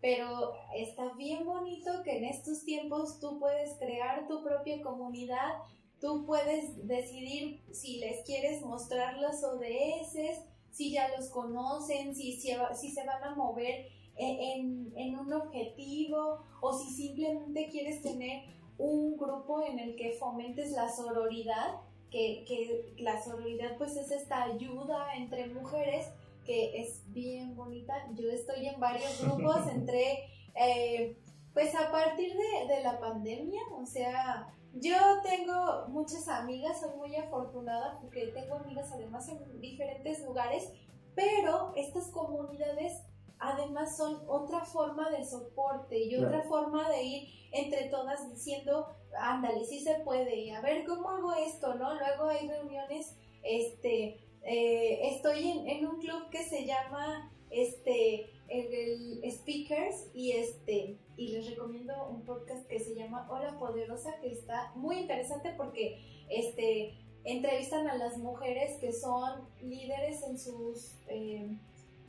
pero está bien bonito que en estos tiempos tú puedes crear tu propia comunidad, tú puedes decidir si les quieres mostrar los ODS, si ya los conocen, si, si, se van a mover en, en, un objetivo o si simplemente quieres tener un grupo en el que fomentes la sororidad, que, que la sororidad pues es esta ayuda entre mujeres que es bien bonita. Yo estoy en varios grupos, entré eh, pues a partir de, de, la pandemia, o sea, yo tengo muchas amigas, soy muy afortunada porque tengo amigas además en diferentes lugares, pero estas comunidades además son otra forma de soporte y otra forma de ir entre todas diciendo, ándale, sí se puede, y a ver cómo hago esto, ¿no? Luego hay reuniones, este, eh, estoy en, en, un club que se llama, este, el, Speakers y este, y les recomiendo un podcast que se llama Hola Poderosa, que está muy interesante porque, este, entrevistan a las mujeres que son líderes en sus, eh,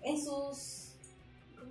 en sus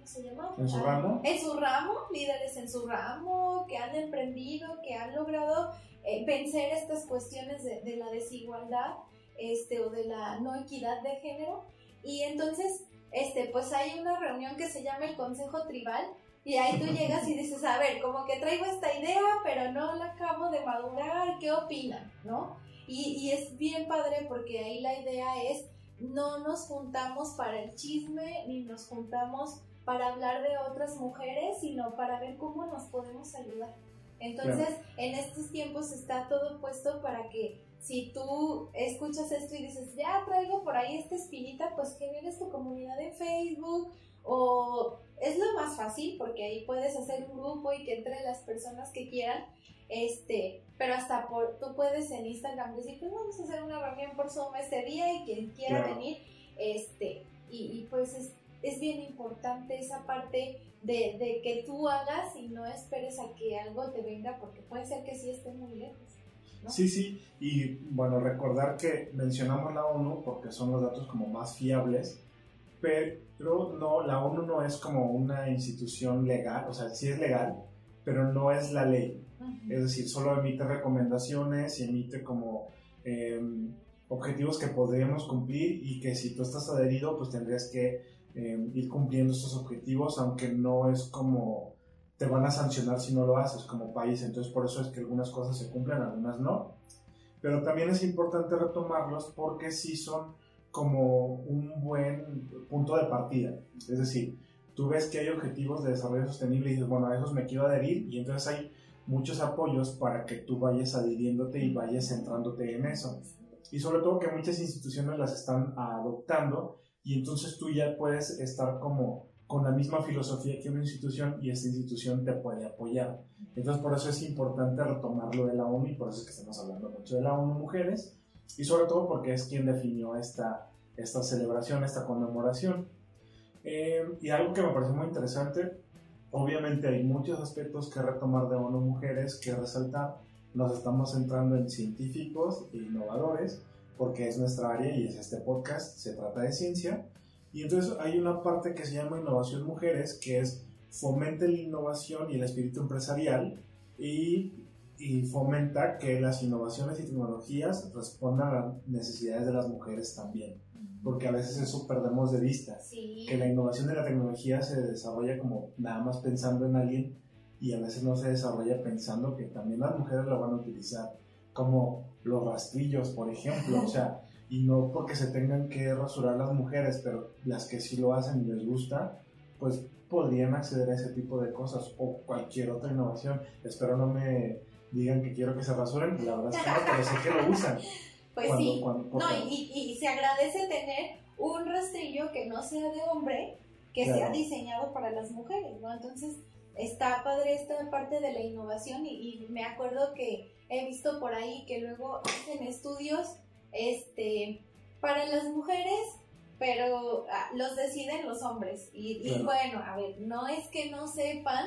se llama? ¿En su ramo? En su ramo, líderes en su ramo, que han emprendido, que han logrado eh, vencer estas cuestiones de, de, la desigualdad este, o de la no equidad de género. Y entonces, este, pues hay una reunión que se llama el Consejo Tribal, y ahí tú llegas y dices, a ver, como que traigo esta idea, pero no la acabo de madurar, ¿qué opinan? ¿No? Y, y es bien padre porque ahí la idea es, no nos juntamos para el chisme, ni nos juntamos para hablar de otras mujeres, sino para ver cómo nos podemos ayudar. Entonces, en estos tiempos está todo puesto para que si tú escuchas esto y dices, ya traigo por ahí esta espinita, pues que vienes tu comunidad en Facebook o es lo más fácil porque ahí puedes hacer un grupo y que entre las personas que quieran, este, pero hasta por, tú puedes en Instagram decir, pues vamos a hacer una reunión por Zoom este día y quien quiera venir, este, y, y pues es, es bien importante esa parte de, de, que tú hagas y no esperes a que algo te venga, porque puede ser que sí esté muy lejos. Sí, sí, y bueno, recordar que mencionamos la ONU porque son los datos como más fiables, pero no, la ONU no es como una institución legal, o sea, sí es legal, pero no es la ley. Es decir, solo emite recomendaciones y emite como em, objetivos que podríamos cumplir y que si tú estás adherido, pues tendrías que Em, ir cumpliendo estos objetivos, aunque no es como te van a sancionar si no lo haces como país. Entonces por eso es que algunas cosas se cumplen, algunas no. Pero también es importante retomarlos porque sí son como un buen punto de partida. Es decir, tú ves que hay objetivos de desarrollo sostenible y dices, bueno, a esos me quiero adherir y entonces hay muchos apoyos para que tú vayas adhiriéndote y vayas centrándote en eso. Y sobre todo que muchas instituciones las están adoptando y entonces tú ya puedes estar como con la misma filosofía que una institución y esta institución te puede apoyar. Entonces por eso es importante retomarlo de la ONU y por eso es que estamos hablando mucho de la ONU Mujeres y sobre todo porque es quien definió esta, esta celebración, esta conmemoración. Eh, y algo que me parece muy interesante, obviamente hay muchos aspectos que retomar de ONU Mujeres, que resaltar. Nos estamos centrando en científicos e innovadores, porque es nuestra área y es este podcast, se trata de ciencia. Y entonces hay una parte que se llama Innovación Mujeres, que es fomente la innovación y el espíritu empresarial y, y fomenta que las innovaciones y tecnologías respondan a las necesidades de las mujeres también. Porque a veces eso perdemos de vista, que la innovación de la tecnología se desarrolla como nada más pensando en alguien y a veces no se desarrolla pensando que también las mujeres lo van a utilizar como los rastrillos, por ejemplo, o sea, y no porque se tengan que rasurar las mujeres, pero las que sí lo hacen y les gusta, pues podrían acceder a ese tipo de cosas o cualquier otra innovación. Espero no me digan que quiero que se rasuren, la verdad es que no, pero sé que lo usan. Pues sí, no, y, y, se agradece tener un rastrillo que no sea de hombre, que sea diseñado para las mujeres, ¿no? Entonces, está padre esta parte de la innovación y, me acuerdo que he visto por ahí que luego hacen estudios este para las mujeres pero ah, los deciden los hombres. Y, y bueno, a ver, no es que no sepan,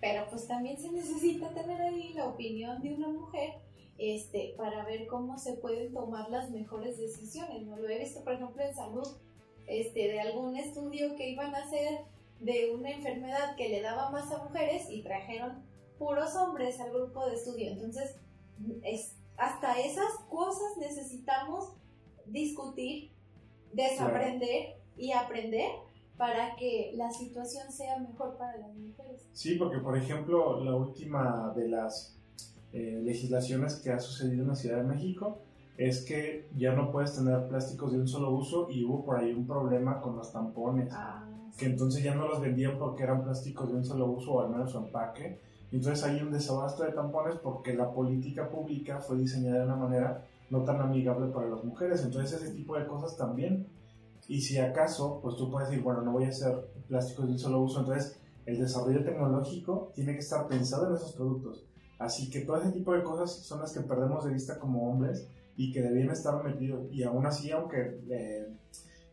pero pues también se necesita tener ahí la opinión de una mujer este, para ver cómo se pueden tomar las mejores decisiones. ¿no? Lo he visto, por ejemplo, en salud, este, de algún estudio que iban a hacer de una enfermedad que le daba más a mujeres y trajeron puros hombres al grupo de estudio. Entonces, es, hasta esas cosas necesitamos discutir, desaprender y aprender para que la situación sea mejor para las mujeres. Sí, porque por ejemplo, la última de las eh, legislaciones que ha sucedido en la Ciudad de México es que ya no puedes tener plásticos de un solo uso y hubo por ahí un problema con los tampones. Ah, que entonces ya no los vendían porque eran plásticos de un solo uso o al menos su empaque. Entonces hay un desabasto de tampones porque la política pública fue diseñada de una manera no tan amigable para las mujeres. Entonces ese tipo de cosas también. Y si acaso, pues tú puedes decir, bueno, no voy a hacer plásticos de un solo uso. Entonces el desarrollo tecnológico tiene que estar pensado en esos productos. Así que todo ese tipo de cosas son las que perdemos de vista como hombres y que debían estar metidos. Y aún así, aunque eh,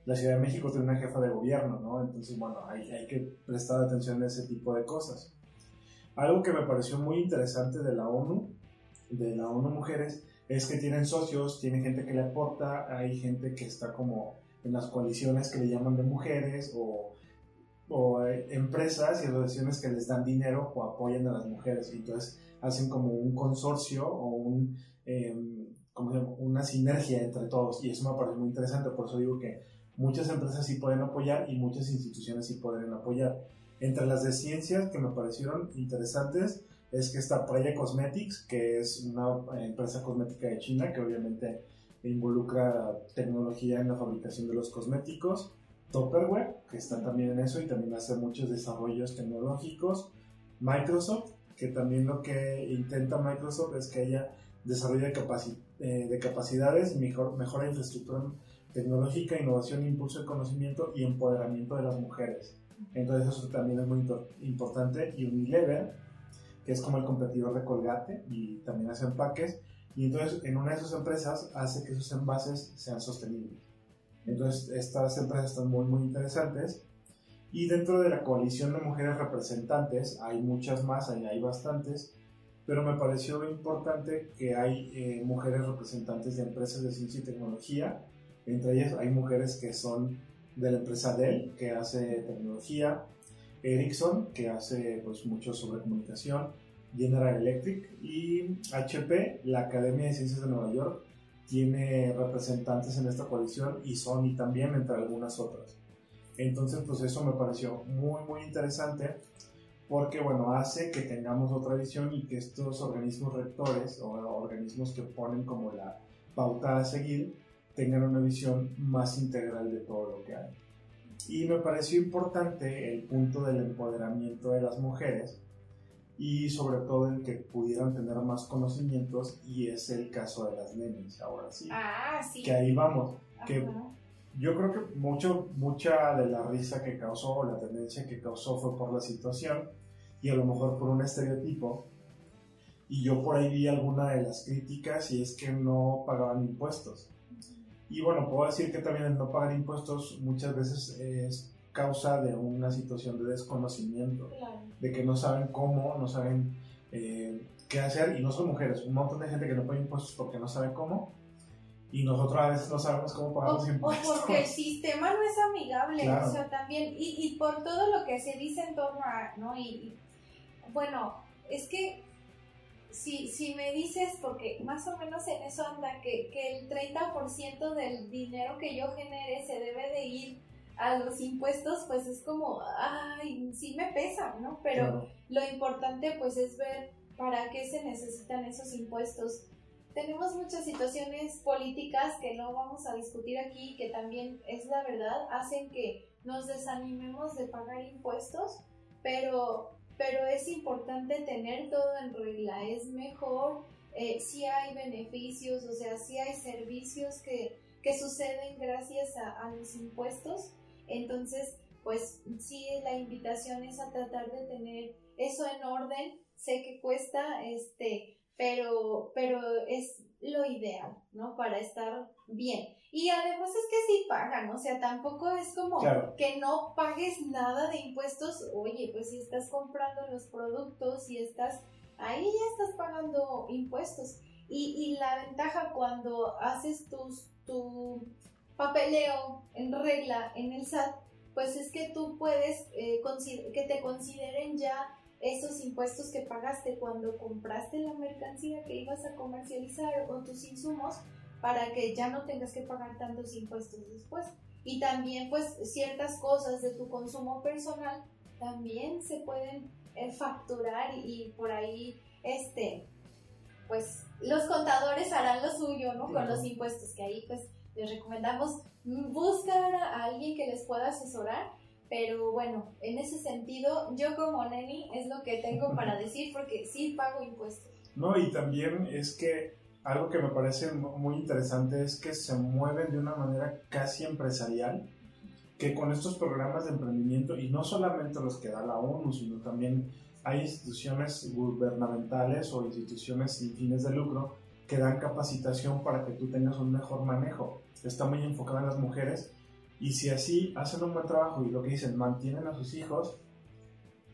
la Ciudad de México tiene una jefa de gobierno, ¿no? Entonces, bueno, hay, hay que prestar atención a ese tipo de cosas. Algo que me pareció muy interesante de la ONU, de la ONU Mujeres, es que tienen socios, tiene gente que le aporta, hay gente que está como en las coaliciones que le llaman de mujeres o, eh, empresas y asociaciones que les dan dinero o apoyan a las mujeres. Entonces hacen como un consorcio o un, em, como una sinergia entre todos y eso me parece muy interesante. Por eso digo que muchas empresas sí pueden apoyar y muchas instituciones sí pueden apoyar. Entre las de ciencias que me parecieron interesantes es que está Preya Cosmetics, que es una empresa cosmética de China que obviamente involucra tecnología en la fabricación de los cosméticos. Topperware, que está también en eso y también hace muchos desarrollos tecnológicos. Microsoft, que también lo que intenta Microsoft es que haya desarrollo de, eh, de capacidades, mejor, mejora infraestructura tecnológica, innovación, impulso de conocimiento y empoderamiento de las mujeres. Entonces eso también es muy importante. Y Unilever, que es como el competidor de Colgate y también hace empaques, y entonces en una de sus empresas hace que sus envases sean sostenibles. Entonces estas empresas están muy muy interesantes. Y dentro de la coalición de mujeres representantes hay muchas más, hay, hay bastantes, pero me pareció importante que hay eh, mujeres representantes de empresas de ciencia y tecnología, entre ellas hay mujeres que son de la empresa Dell, que hace tecnología, Ericsson, que hace pues, mucho sobre comunicación, General Electric y HP, la Academia de Ciencias de Nueva York, tiene representantes en esta coalición y Sony también, entre algunas otras. Entonces, pues eso me pareció muy, muy interesante porque, bueno, hace que tengamos otra visión y que estos organismos rectores o organismos que ponen como la pauta a seguir tengan una visión más integral de todo lo que hay. Y me pareció importante el punto del empoderamiento de las mujeres y sobre todo el que pudieran tener más conocimientos y es el caso de las nenes, ahora sí. Ah, sí. Que ahí vamos. Que yo creo que mucho, mucha de la risa que causó, la tendencia que causó fue por la situación y a lo mejor por un estereotipo. Y yo por ahí vi alguna de las críticas y es que no pagaban impuestos. Y bueno, puedo decir que también el no pagar impuestos muchas veces es causa de una situación de desconocimiento, de que no saben cómo, no saben eh, qué hacer, y no son mujeres, un montón de gente que no paga impuestos porque no sabe cómo, y nosotros a veces no sabemos cómo pagar los impuestos. O porque el sistema no es amigable, o sea, también, y, y, por todo lo que se dice en torno a, ¿no? y bueno, es que si, si me dices, porque más o menos en eso anda, que, que el 30% del dinero que yo genere se debe de ir a los impuestos, pues es como, ay, sí me pesa, ¿no? Pero lo importante pues es ver para qué se necesitan esos impuestos. Tenemos muchas situaciones políticas que no vamos a discutir aquí, que también es la verdad, hacen que nos desanimemos de pagar impuestos, pero pero es importante tener todo en regla, es mejor, eh, si hay beneficios, o sea, si hay servicios que, suceden gracias a, los impuestos, entonces, pues sí, la invitación es a tratar de tener eso en orden, sé que cuesta, este, pero, pero es lo ideal, ¿no? Para estar bien. Y además es que sí pagan, o sea, tampoco es como que no pagues nada de impuestos. Oye, pues si estás comprando los productos y estás, ahí ya estás pagando impuestos. Y, y la ventaja cuando haces tus, tu papeleo en regla en el SAT, pues es que tú puedes eh, que te consideren ya esos impuestos que pagaste cuando compraste la mercancía que ibas a comercializar o tus insumos para que ya no tengas que pagar tantos impuestos después. Y también pues ciertas cosas de tu consumo personal también se pueden eh, facturar y, por ahí este pues los contadores harán lo suyo, ¿no? Con los impuestos que ahí pues les recomendamos buscar a alguien que les pueda asesorar. Pero bueno, en ese sentido, yo como neni es lo que tengo para decir porque sí pago impuestos. No, y también es que algo que me parece muy interesante es que se mueven de una manera casi empresarial, que con estos programas de emprendimiento, y no solamente los que da la ONU, sino también hay instituciones gubernamentales o instituciones sin fines de lucro que dan capacitación para que tú tengas un mejor manejo. Está muy enfocada en las mujeres y si así hacen un buen trabajo y lo que dicen, mantienen a sus hijos,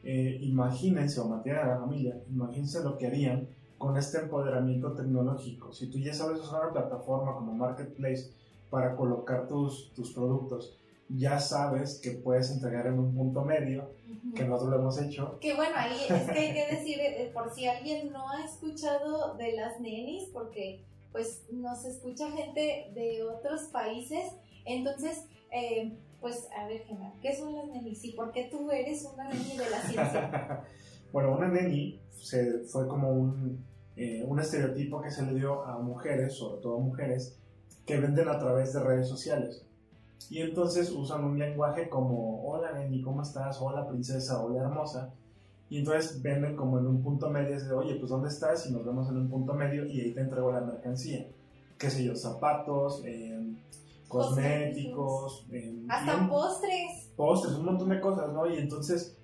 eh, imagínense o mantienen a la familia, imagínense lo que harían con este empoderamiento tecnológico. Si tú ya sabes usar una plataforma como Marketplace para colocar tus, tus productos, ya sabes que puedes entregar en un punto medio, que nosotros lo hemos hecho. Que bueno, ahí es que hay que decir, eh, por si alguien no ha escuchado de las nenis, porque pues nos escucha gente de otros países, entonces, eh, pues a ver, Gemma, ¿qué son las nenis y por qué tú eres una neni de la ciencia? bueno, una neni se, fue como un, eh, un estereotipo que se le dio a mujeres, sobre todo mujeres, que venden a través de redes sociales. Y entonces usan un lenguaje como, hola Neni, ¿cómo estás? Hola princesa, hola hermosa. Y entonces venden como en un punto medio, de, oye, pues ¿dónde estás? Y nos vemos en un punto medio y ahí te entrego la mercancía. Qué sé yo, zapatos, em, cosméticos. Em, Hasta postres. Postres, un montón de cosas, ¿no? Y entonces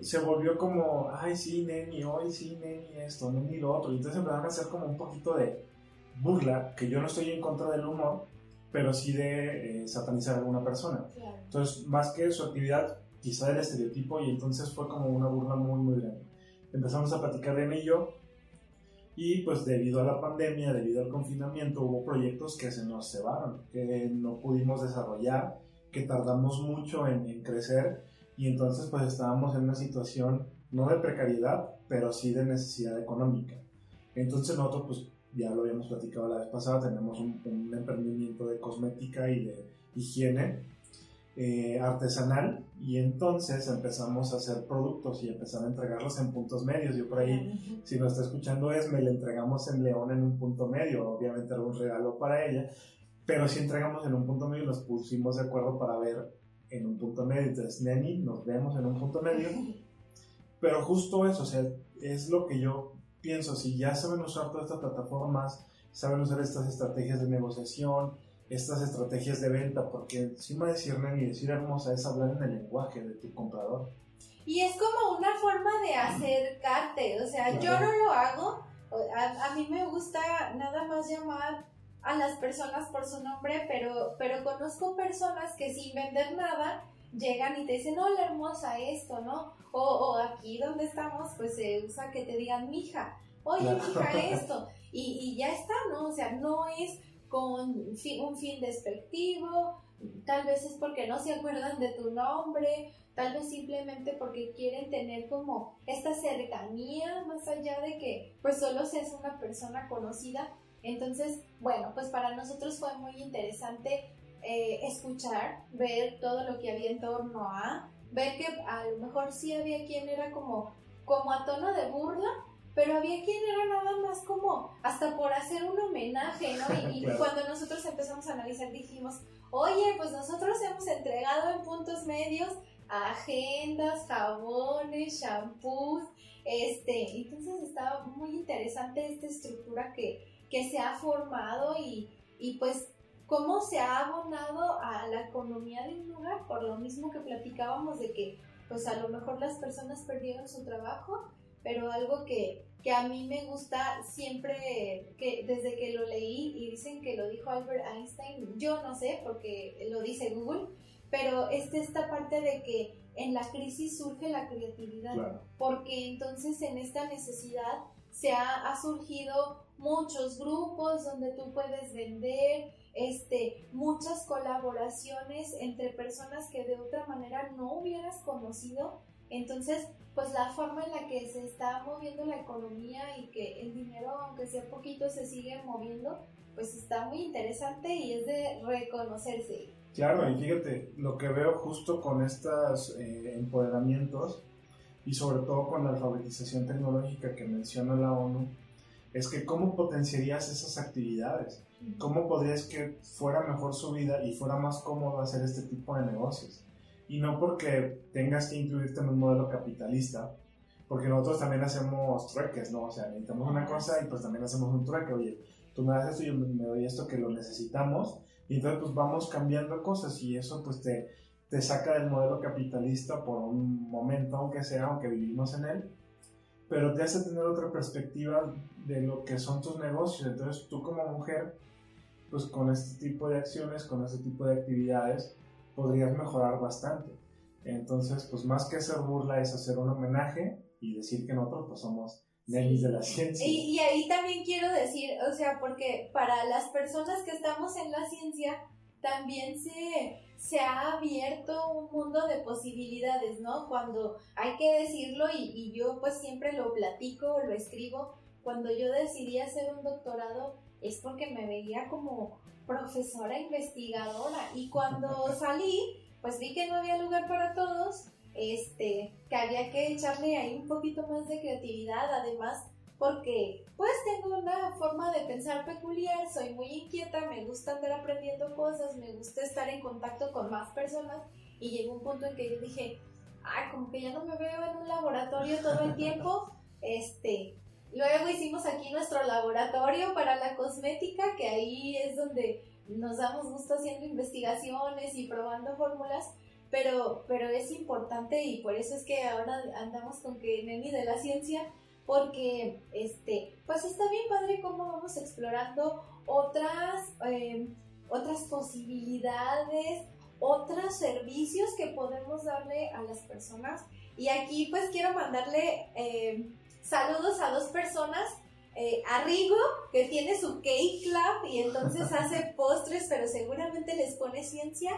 se volvió como, ay, sí, Neni, hoy sí, Neni, esto, Neni, lo otro. Y entonces empezaron a hacer como un poquito de burla, que yo no estoy en contra del humor, pero sí de eh, satanizar a alguna persona. Entonces, más que su actividad, quizá el estereotipo, y entonces fue como una burla muy, muy grande. Empezamos a platicar de él y yo, y pues debido a la pandemia, debido al confinamiento, hubo proyectos que se nos cebaron, que no pudimos desarrollar, que tardamos mucho en, en crecer, y entonces pues estábamos en una situación no de precariedad, pero sí de necesidad económica. Entonces nosotros pues ya lo habíamos platicado la vez pasada, tenemos un, emprendimiento de cosmética y de higiene eh, artesanal y entonces empezamos a hacer productos y empezar a entregarlos en puntos medios. Yo por ahí, si nos está escuchando Esme, le entregamos en León en un punto medio, obviamente era un regalo para ella, pero si entregamos en un punto medio nos pusimos de acuerdo para ver en un punto medio. Entonces, Neni, nos vemos en un punto medio. Pero justo eso, o sea, es lo que yo pienso, si ya saben usar todas estas plataformas, saben usar estas estrategias de negociación, estas estrategias de venta, porque encima de decir y decir hermosa es hablar en el lenguaje de tu comprador. Y es como una forma de acercarte, o sea, yo no lo hago, a, mí me gusta nada más llamar a las personas por su nombre, pero, pero conozco personas que sin vender nada llegan y te dicen, hola hermosa, esto, ¿no? O, o aquí donde estamos, pues se usa que te digan, mija, oye, mija, esto. Y, y, ya está, ¿no? O sea, no es con un fin despectivo, tal vez es porque no se acuerdan de tu nombre, tal vez simplemente porque quieren tener como esta cercanía más allá de que pues solo seas una persona conocida. Entonces, bueno, pues para nosotros fue muy interesante eh, escuchar, ver todo lo que había en torno a, ver que a lo mejor sí había quien era como, como a tono de burla, pero había quien era nada más como hasta por hacer un homenaje, ¿no? Y, cuando nosotros empezamos a analizar dijimos, oye, pues nosotros hemos entregado en puntos medios agendas, jabones, shampoos, este, entonces estaba muy interesante esta estructura que, que se ha formado y, y pues cómo se ha abonado a la economía de un lugar, por lo mismo que platicábamos de que pues a lo mejor las personas perdieron su trabajo, pero algo que, que a mí me gusta siempre, que desde que lo leí y dicen que lo dijo Albert Einstein, yo no sé porque lo dice Google, pero es esta parte de que en la crisis surge la creatividad, porque entonces en esta necesidad se ha, ha, surgido muchos grupos donde tú puedes vender, este, muchas colaboraciones entre personas que de otra manera no hubieras conocido. Entonces, pues la forma en la que se está moviendo la economía y que el dinero, aunque sea poquito, se sigue moviendo, pues está muy interesante y es de reconocerse. Claro, y fíjate, lo que veo justo con estos eh, empoderamientos y sobre todo con la alfabetización tecnológica que menciona la ONU, es que cómo potenciarías esas actividades, cómo podrías que fuera mejor su vida y fuera más cómodo hacer este tipo de negocios. Y no porque tengas que incluirte en un modelo capitalista, porque nosotros también hacemos trueques, ¿no? O sea, necesitamos una cosa y pues también hacemos un trueque, oye, tú me das esto y yo me doy esto que lo necesitamos, y entonces pues vamos cambiando cosas y eso pues te, te saca del modelo capitalista por un momento, aunque sea, aunque vivimos en él, pero te hace tener otra perspectiva de lo que son tus negocios. Entonces tú como mujer, pues con este tipo de acciones, con este tipo de actividades, podrías mejorar bastante. Entonces, pues más que hacer burla es hacer un homenaje y decir que nosotros pues somos nenis de la ciencia. Y, y ahí también quiero decir, o sea, porque para las personas que estamos en la ciencia, también se, se ha abierto un mundo de posibilidades, ¿no? Cuando hay que decirlo y, y, yo pues siempre lo platico, lo escribo, cuando yo decidí hacer un doctorado es porque me veía como profesora investigadora y cuando salí pues vi que no había lugar para todos, este, que había que echarle ahí un poquito más de creatividad, además porque pues tengo una forma de pensar peculiar, soy muy inquieta, me gusta andar aprendiendo cosas, me gusta estar en contacto con más personas y llegó un punto en que yo dije, ay, como que ya no me veo en un laboratorio todo el tiempo, este, luego hicimos aquí nuestro laboratorio para la cosmética, que ahí es donde nos damos gusto haciendo investigaciones y probando fórmulas, pero, pero es importante y por eso es que ahora andamos con que Nemi de la ciencia porque este, pues está bien padre cómo vamos explorando otras, em, otras posibilidades, otros servicios que podemos darle a las personas. Y aquí pues quiero mandarle em, saludos a dos personas. Eh, a Rigo, que tiene su Cake Club y entonces hace postres, pero seguramente les pone ciencia.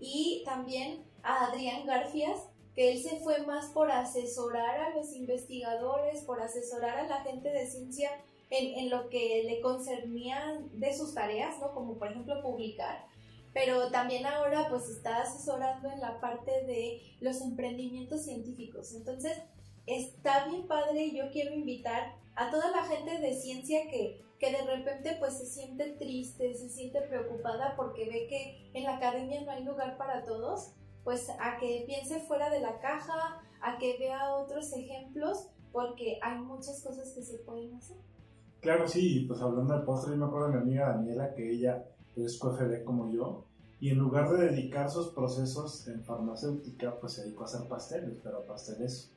Y también a Adrián Garfias, él se fue más por asesorar a los investigadores, por asesorar a la gente de ciencia en, en lo que le concernía de sus tareas, ¿no? Como por ejemplo publicar. Pero también ahora pues está asesorando en la parte de los emprendimientos científicos. Entonces, está bien padre y yo quiero invitar a toda la gente de ciencia que, que de repente pues se siente triste, se siente preocupada porque ve que en la academia no hay lugar para todos pues a que piense fuera de la caja, a que vea otros ejemplos, porque hay muchas cosas que se pueden hacer. Claro, sí, pues hablando de postre, yo me acuerdo de mi amiga Daniela, que ella es QFD como yo, y en lugar de dedicar sus procesos en farmacéutica, pues se dedicó a hacer pasteles, pero pasteles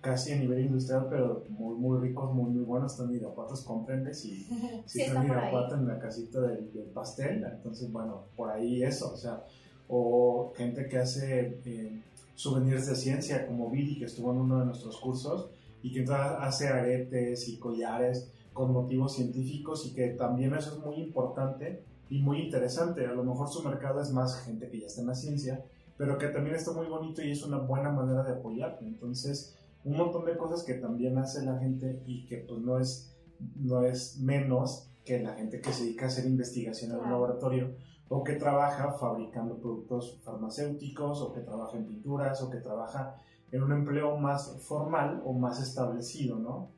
casi a nivel industrial, pero muy, muy ricos, muy, muy buenos. Están Irapuatos, comprendes, y si están Irapuato en la casita del, del, pastel, entonces, bueno, por ahí eso, o sea, o gente que hace eh, souvenirs de ciencia, como Viri, que estuvo en uno de nuestros cursos, y que hace aretes y collares con motivos científicos y que también eso es muy importante y muy interesante. A lo mejor su mercado es más gente que ya está en la ciencia, pero que también está muy bonito y es una buena manera de apoyar. Entonces, un montón de cosas que también hace la gente y que pues no es, no es menos que la gente que se dedica a hacer investigación en un laboratorio, o que trabaja fabricando productos farmacéuticos, o que trabaja en pinturas, o que trabaja en un empleo más formal o más establecido, ¿no?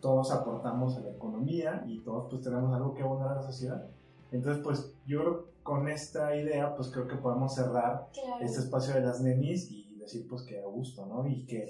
Todos aportamos a la economía y todos pues tenemos algo que abonar a la sociedad. Entonces, pues yo con esta idea, pues creo que podemos cerrar este espacio de las nenis y decir pues que a gusto, ¿no? Y que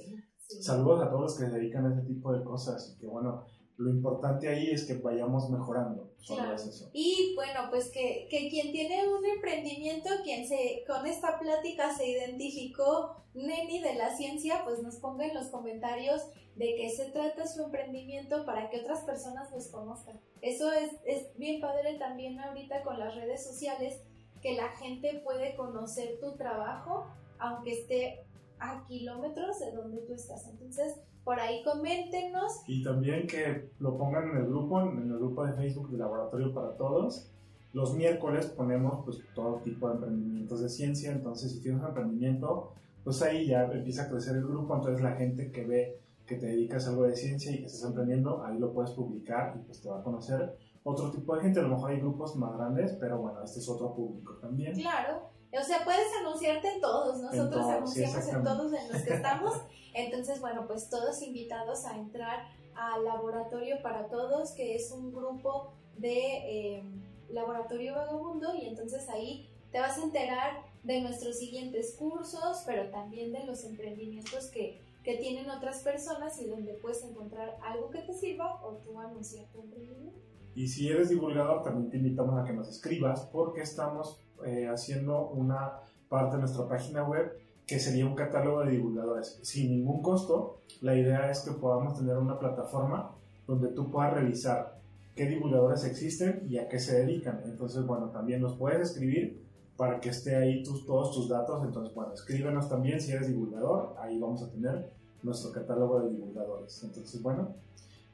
saludos a todos los que se dedican a este tipo de cosas y que bueno, lo importante ahí es que vayamos mejorando. Claro. Y bueno, pues que, que, quien tiene un emprendimiento, quien se con esta plática se identificó Neni de la ciencia, pues nos ponga en los comentarios de qué se trata su emprendimiento para que otras personas los conozcan. Eso es, es bien padre también ahorita con las redes sociales, que la gente puede conocer tu trabajo, aunque esté a kilómetros de donde tú estás. Entonces, por ahí coméntenos. Y también que lo pongan en el grupo, en el grupo de Facebook de Laboratorio para Todos. Los miércoles ponemos pues todo tipo de emprendimientos de ciencia, entonces si tienes un emprendimiento, pues ahí ya empieza a crecer el grupo, entonces la gente que ve que te dedicas a algo de ciencia y que estás emprendiendo, ahí lo puedes publicar y pues te va a conocer otro tipo de gente, a lo mejor hay grupos más grandes, pero bueno, este es otro público también. Claro, o sea, puedes anunciarte en todos, nosotros anunciamos en todos en los que estamos. Entonces, bueno, pues todos invitados a entrar al Laboratorio para Todos, que es un grupo de eh, Laboratorio Vagabundo, y entonces ahí te vas a enterar de nuestros siguientes cursos, pero también de los emprendimientos que, que tienen otras personas y donde puedes encontrar algo que te sirva o tú anunciar tu emprendimiento. Y si eres divulgador, también te invitamos a que nos escribas porque estamos eh, haciendo una parte de nuestra página web que sería un catálogo de divulgadores sin ningún costo. La idea es que podamos tener una plataforma donde tú puedas revisar qué divulgadores existen y a qué se dedican. Entonces, bueno, también nos puedes escribir para que esté ahí tus, todos tus datos. Entonces, bueno, escríbenos también si eres divulgador. Ahí vamos a tener nuestro catálogo de divulgadores. Entonces, bueno,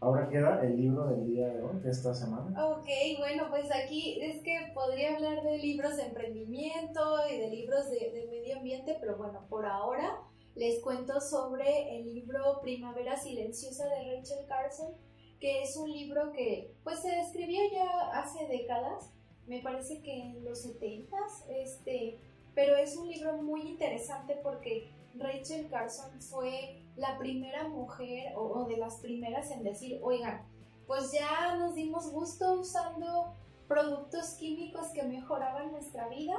Ahora queda el libro del día de hoy, de esta semana. Ok, bueno, pues aquí es que podría hablar de libros de emprendimiento y de libros de, medio ambiente, pero bueno, por ahora les cuento sobre el libro Primavera Silenciosa de Rachel Carson, que es un libro que pues se escribió ya hace décadas, me parece que en los 70 este, pero es un libro muy interesante porque Rachel Carson fue la primera mujer o, de las primeras en decir, oigan, pues ya nos dimos gusto usando productos químicos que mejoraban nuestra vida,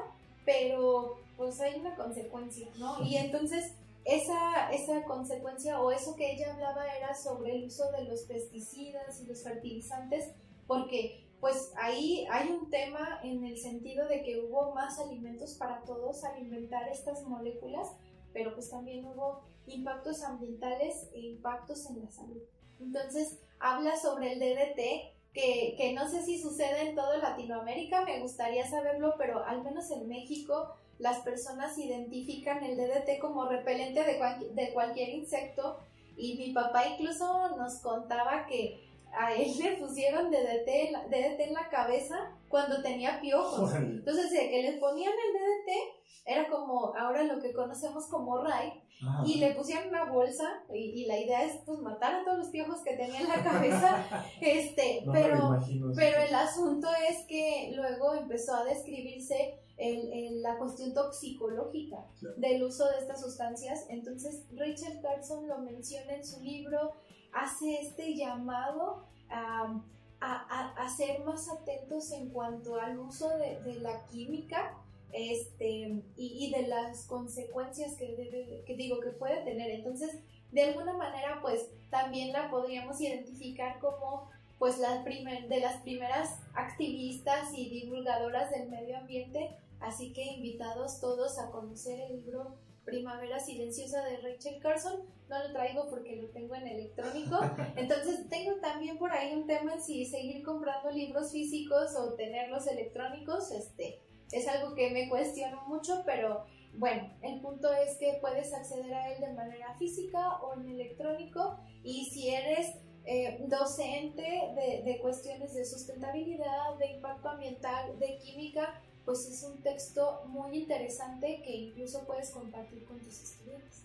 pero pues hay una consecuencia, ¿no? Y entonces esa, esa consecuencia o eso que ella hablaba era sobre el uso de los pesticidas y los fertilizantes, porque pues ahí hay un tema en el sentido de que hubo más alimentos para todos al inventar estas moléculas, pero pues también hubo impactos ambientales e impactos en la salud. Entonces, habla sobre el DDT, que, que, no sé si sucede en toda Latinoamérica, me gustaría saberlo, pero al menos en México las personas identifican el DDT como repelente de, de cualquier insecto y mi papá incluso nos contaba que a él le pusieron DDT, DDT en la cabeza cuando tenía piojos. Entonces, de que les ponían el DDT, era como ahora lo que conocemos como RAI, y le pusieron una bolsa, y, la idea es pues matar a todos los piojos que tenía en la cabeza, este, pero, pero el asunto es que luego empezó a describirse el, la cuestión toxicológica del uso de estas sustancias, entonces Rachel Carson lo menciona en su libro, hace este llamado a, a, ser más atentos en cuanto al uso de, la química este, y, de las consecuencias que, que digo que puede tener. Entonces, de alguna manera, pues también la podríamos identificar como pues la primer, de las primeras activistas y divulgadoras del medio ambiente, así que invitados todos a conocer el libro Primavera Silenciosa de Rachel Carson. No lo traigo porque lo tengo en electrónico. Entonces tengo también por ahí un tema en si seguir comprando libros físicos o tenerlos electrónicos. Este es algo que me cuestiono mucho, pero bueno, el punto es que puedes acceder a él de manera física o en electrónico y si eres eh, docente de, de cuestiones de sustentabilidad, de impacto ambiental, de química, pues es un texto muy interesante que incluso puedes compartir con tus estudiantes.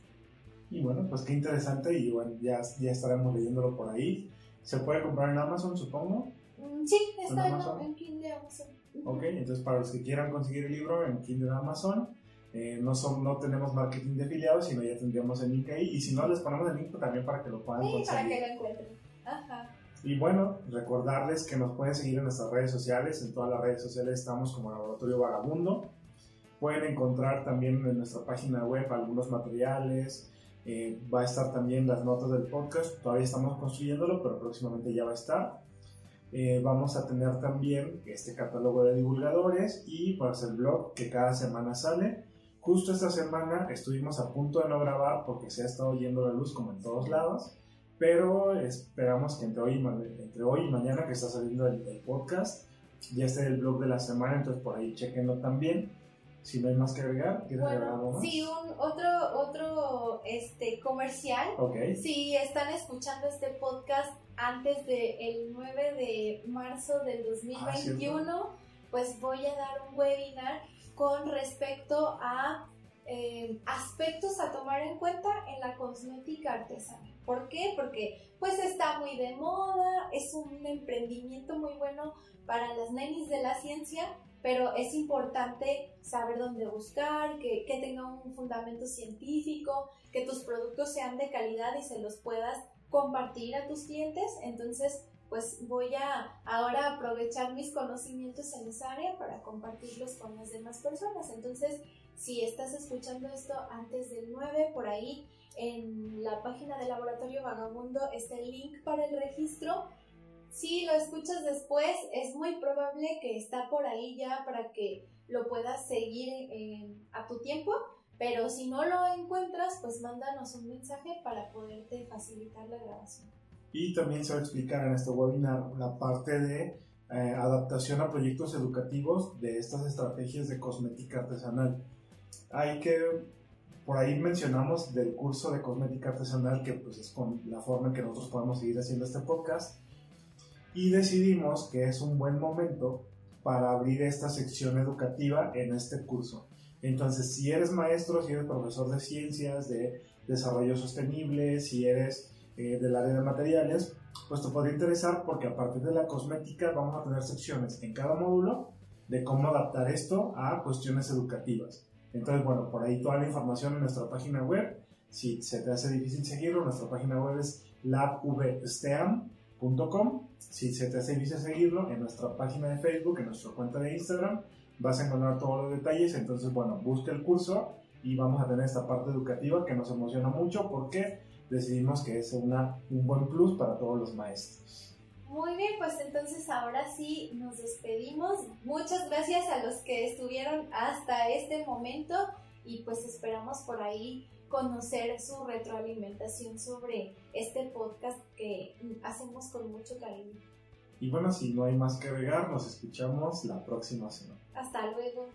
Y bueno, pues qué interesante y bueno, ya, ya estaremos leyéndolo por ahí. ¿Se puede comprar en Amazon, supongo? Mm, sí, está en, Amazon? en Kindle Amazon. Ok, entonces para los que quieran conseguir el libro en Kindle Amazon, eh, no, son, no tenemos marketing de afiliados, sino ya tendríamos el link ahí. Y si no, les ponemos el link también para que lo puedan sí, conseguir. para que lo encuentren. Ajá. Y bueno, recordarles que nos pueden seguir en nuestras redes sociales. En todas las redes sociales estamos como Laboratorio Vagabundo. Pueden encontrar también en nuestra página web algunos materiales, Eh, va a estar también las notas del podcast, todavía estamos construyéndolo, pero próximamente ya va a estar. Eh, vamos a tener también este catálogo de divulgadores y pues el blog que cada semana sale. Justo esta semana estuvimos a punto de no grabar porque se ha estado yendo la luz como en todos lados, pero esperamos que entre hoy y, entre hoy y mañana que está saliendo el, el podcast ya esté el blog de la semana, entonces por ahí chequenlo también. Si no hay más que agregar, ¿quieres bueno, agregar algo más? Sí, un, otro, otro este, comercial. Ok. Si están escuchando este podcast antes del 9 de marzo del 2021, pues voy a dar un webinar con respecto a eh, aspectos a tomar en cuenta en la cosmética artesanal. ¿Por qué? Porque pues está muy de moda, es un emprendimiento muy bueno para las nenis de la ciencia, pero es importante saber dónde buscar, que, que tenga un fundamento científico, que tus productos sean de calidad y se los puedas compartir a tus clientes. Entonces, pues voy a ahora aprovechar mis conocimientos en esa área para compartirlos con las demás personas. Entonces, si estás escuchando esto antes del 9, por ahí en la página del Laboratorio Vagabundo está el link para el registro. Si lo escuchas después, es muy probable que está por ahí ya para que lo puedas seguir a tu tiempo. Pero si no lo encuentras, pues mándanos un mensaje para poderte facilitar la grabación. Y también se va a explicar en este webinar la parte de eh, adaptación a proyectos educativos de estas estrategias de cosmética artesanal. Hay que, por ahí mencionamos del curso de cosmética artesanal, que pues es con la forma en que nosotros podemos seguir haciendo este podcast, y decidimos que es un buen momento para abrir esta sección educativa en este curso. Entonces, si eres maestro, si eres profesor de ciencias, de desarrollo sostenible, si eres eh, del área de materiales, pues te podría interesar porque a partir de la cosmética vamos a tener secciones en cada módulo de cómo adaptar esto a cuestiones educativas. Entonces, bueno, por ahí toda la información en nuestra página web. Si se te hace difícil seguirlo, nuestra página web es labvsteam.com. Si se te hace difícil seguirlo, en nuestra página de Facebook, en nuestra cuenta de Instagram, vas a encontrar todos los detalles. Entonces, bueno, busca el curso y vamos a tener esta parte educativa que nos emociona mucho porque decidimos que es una, un buen plus para todos los maestros. Muy bien, pues entonces ahora sí nos despedimos. Muchas gracias a los que estuvieron hasta este momento y pues esperamos por ahí conocer su retroalimentación sobre este podcast que hacemos con mucho cariño. Y bueno, si no hay más que agregar, nos escuchamos la próxima semana. Hasta luego.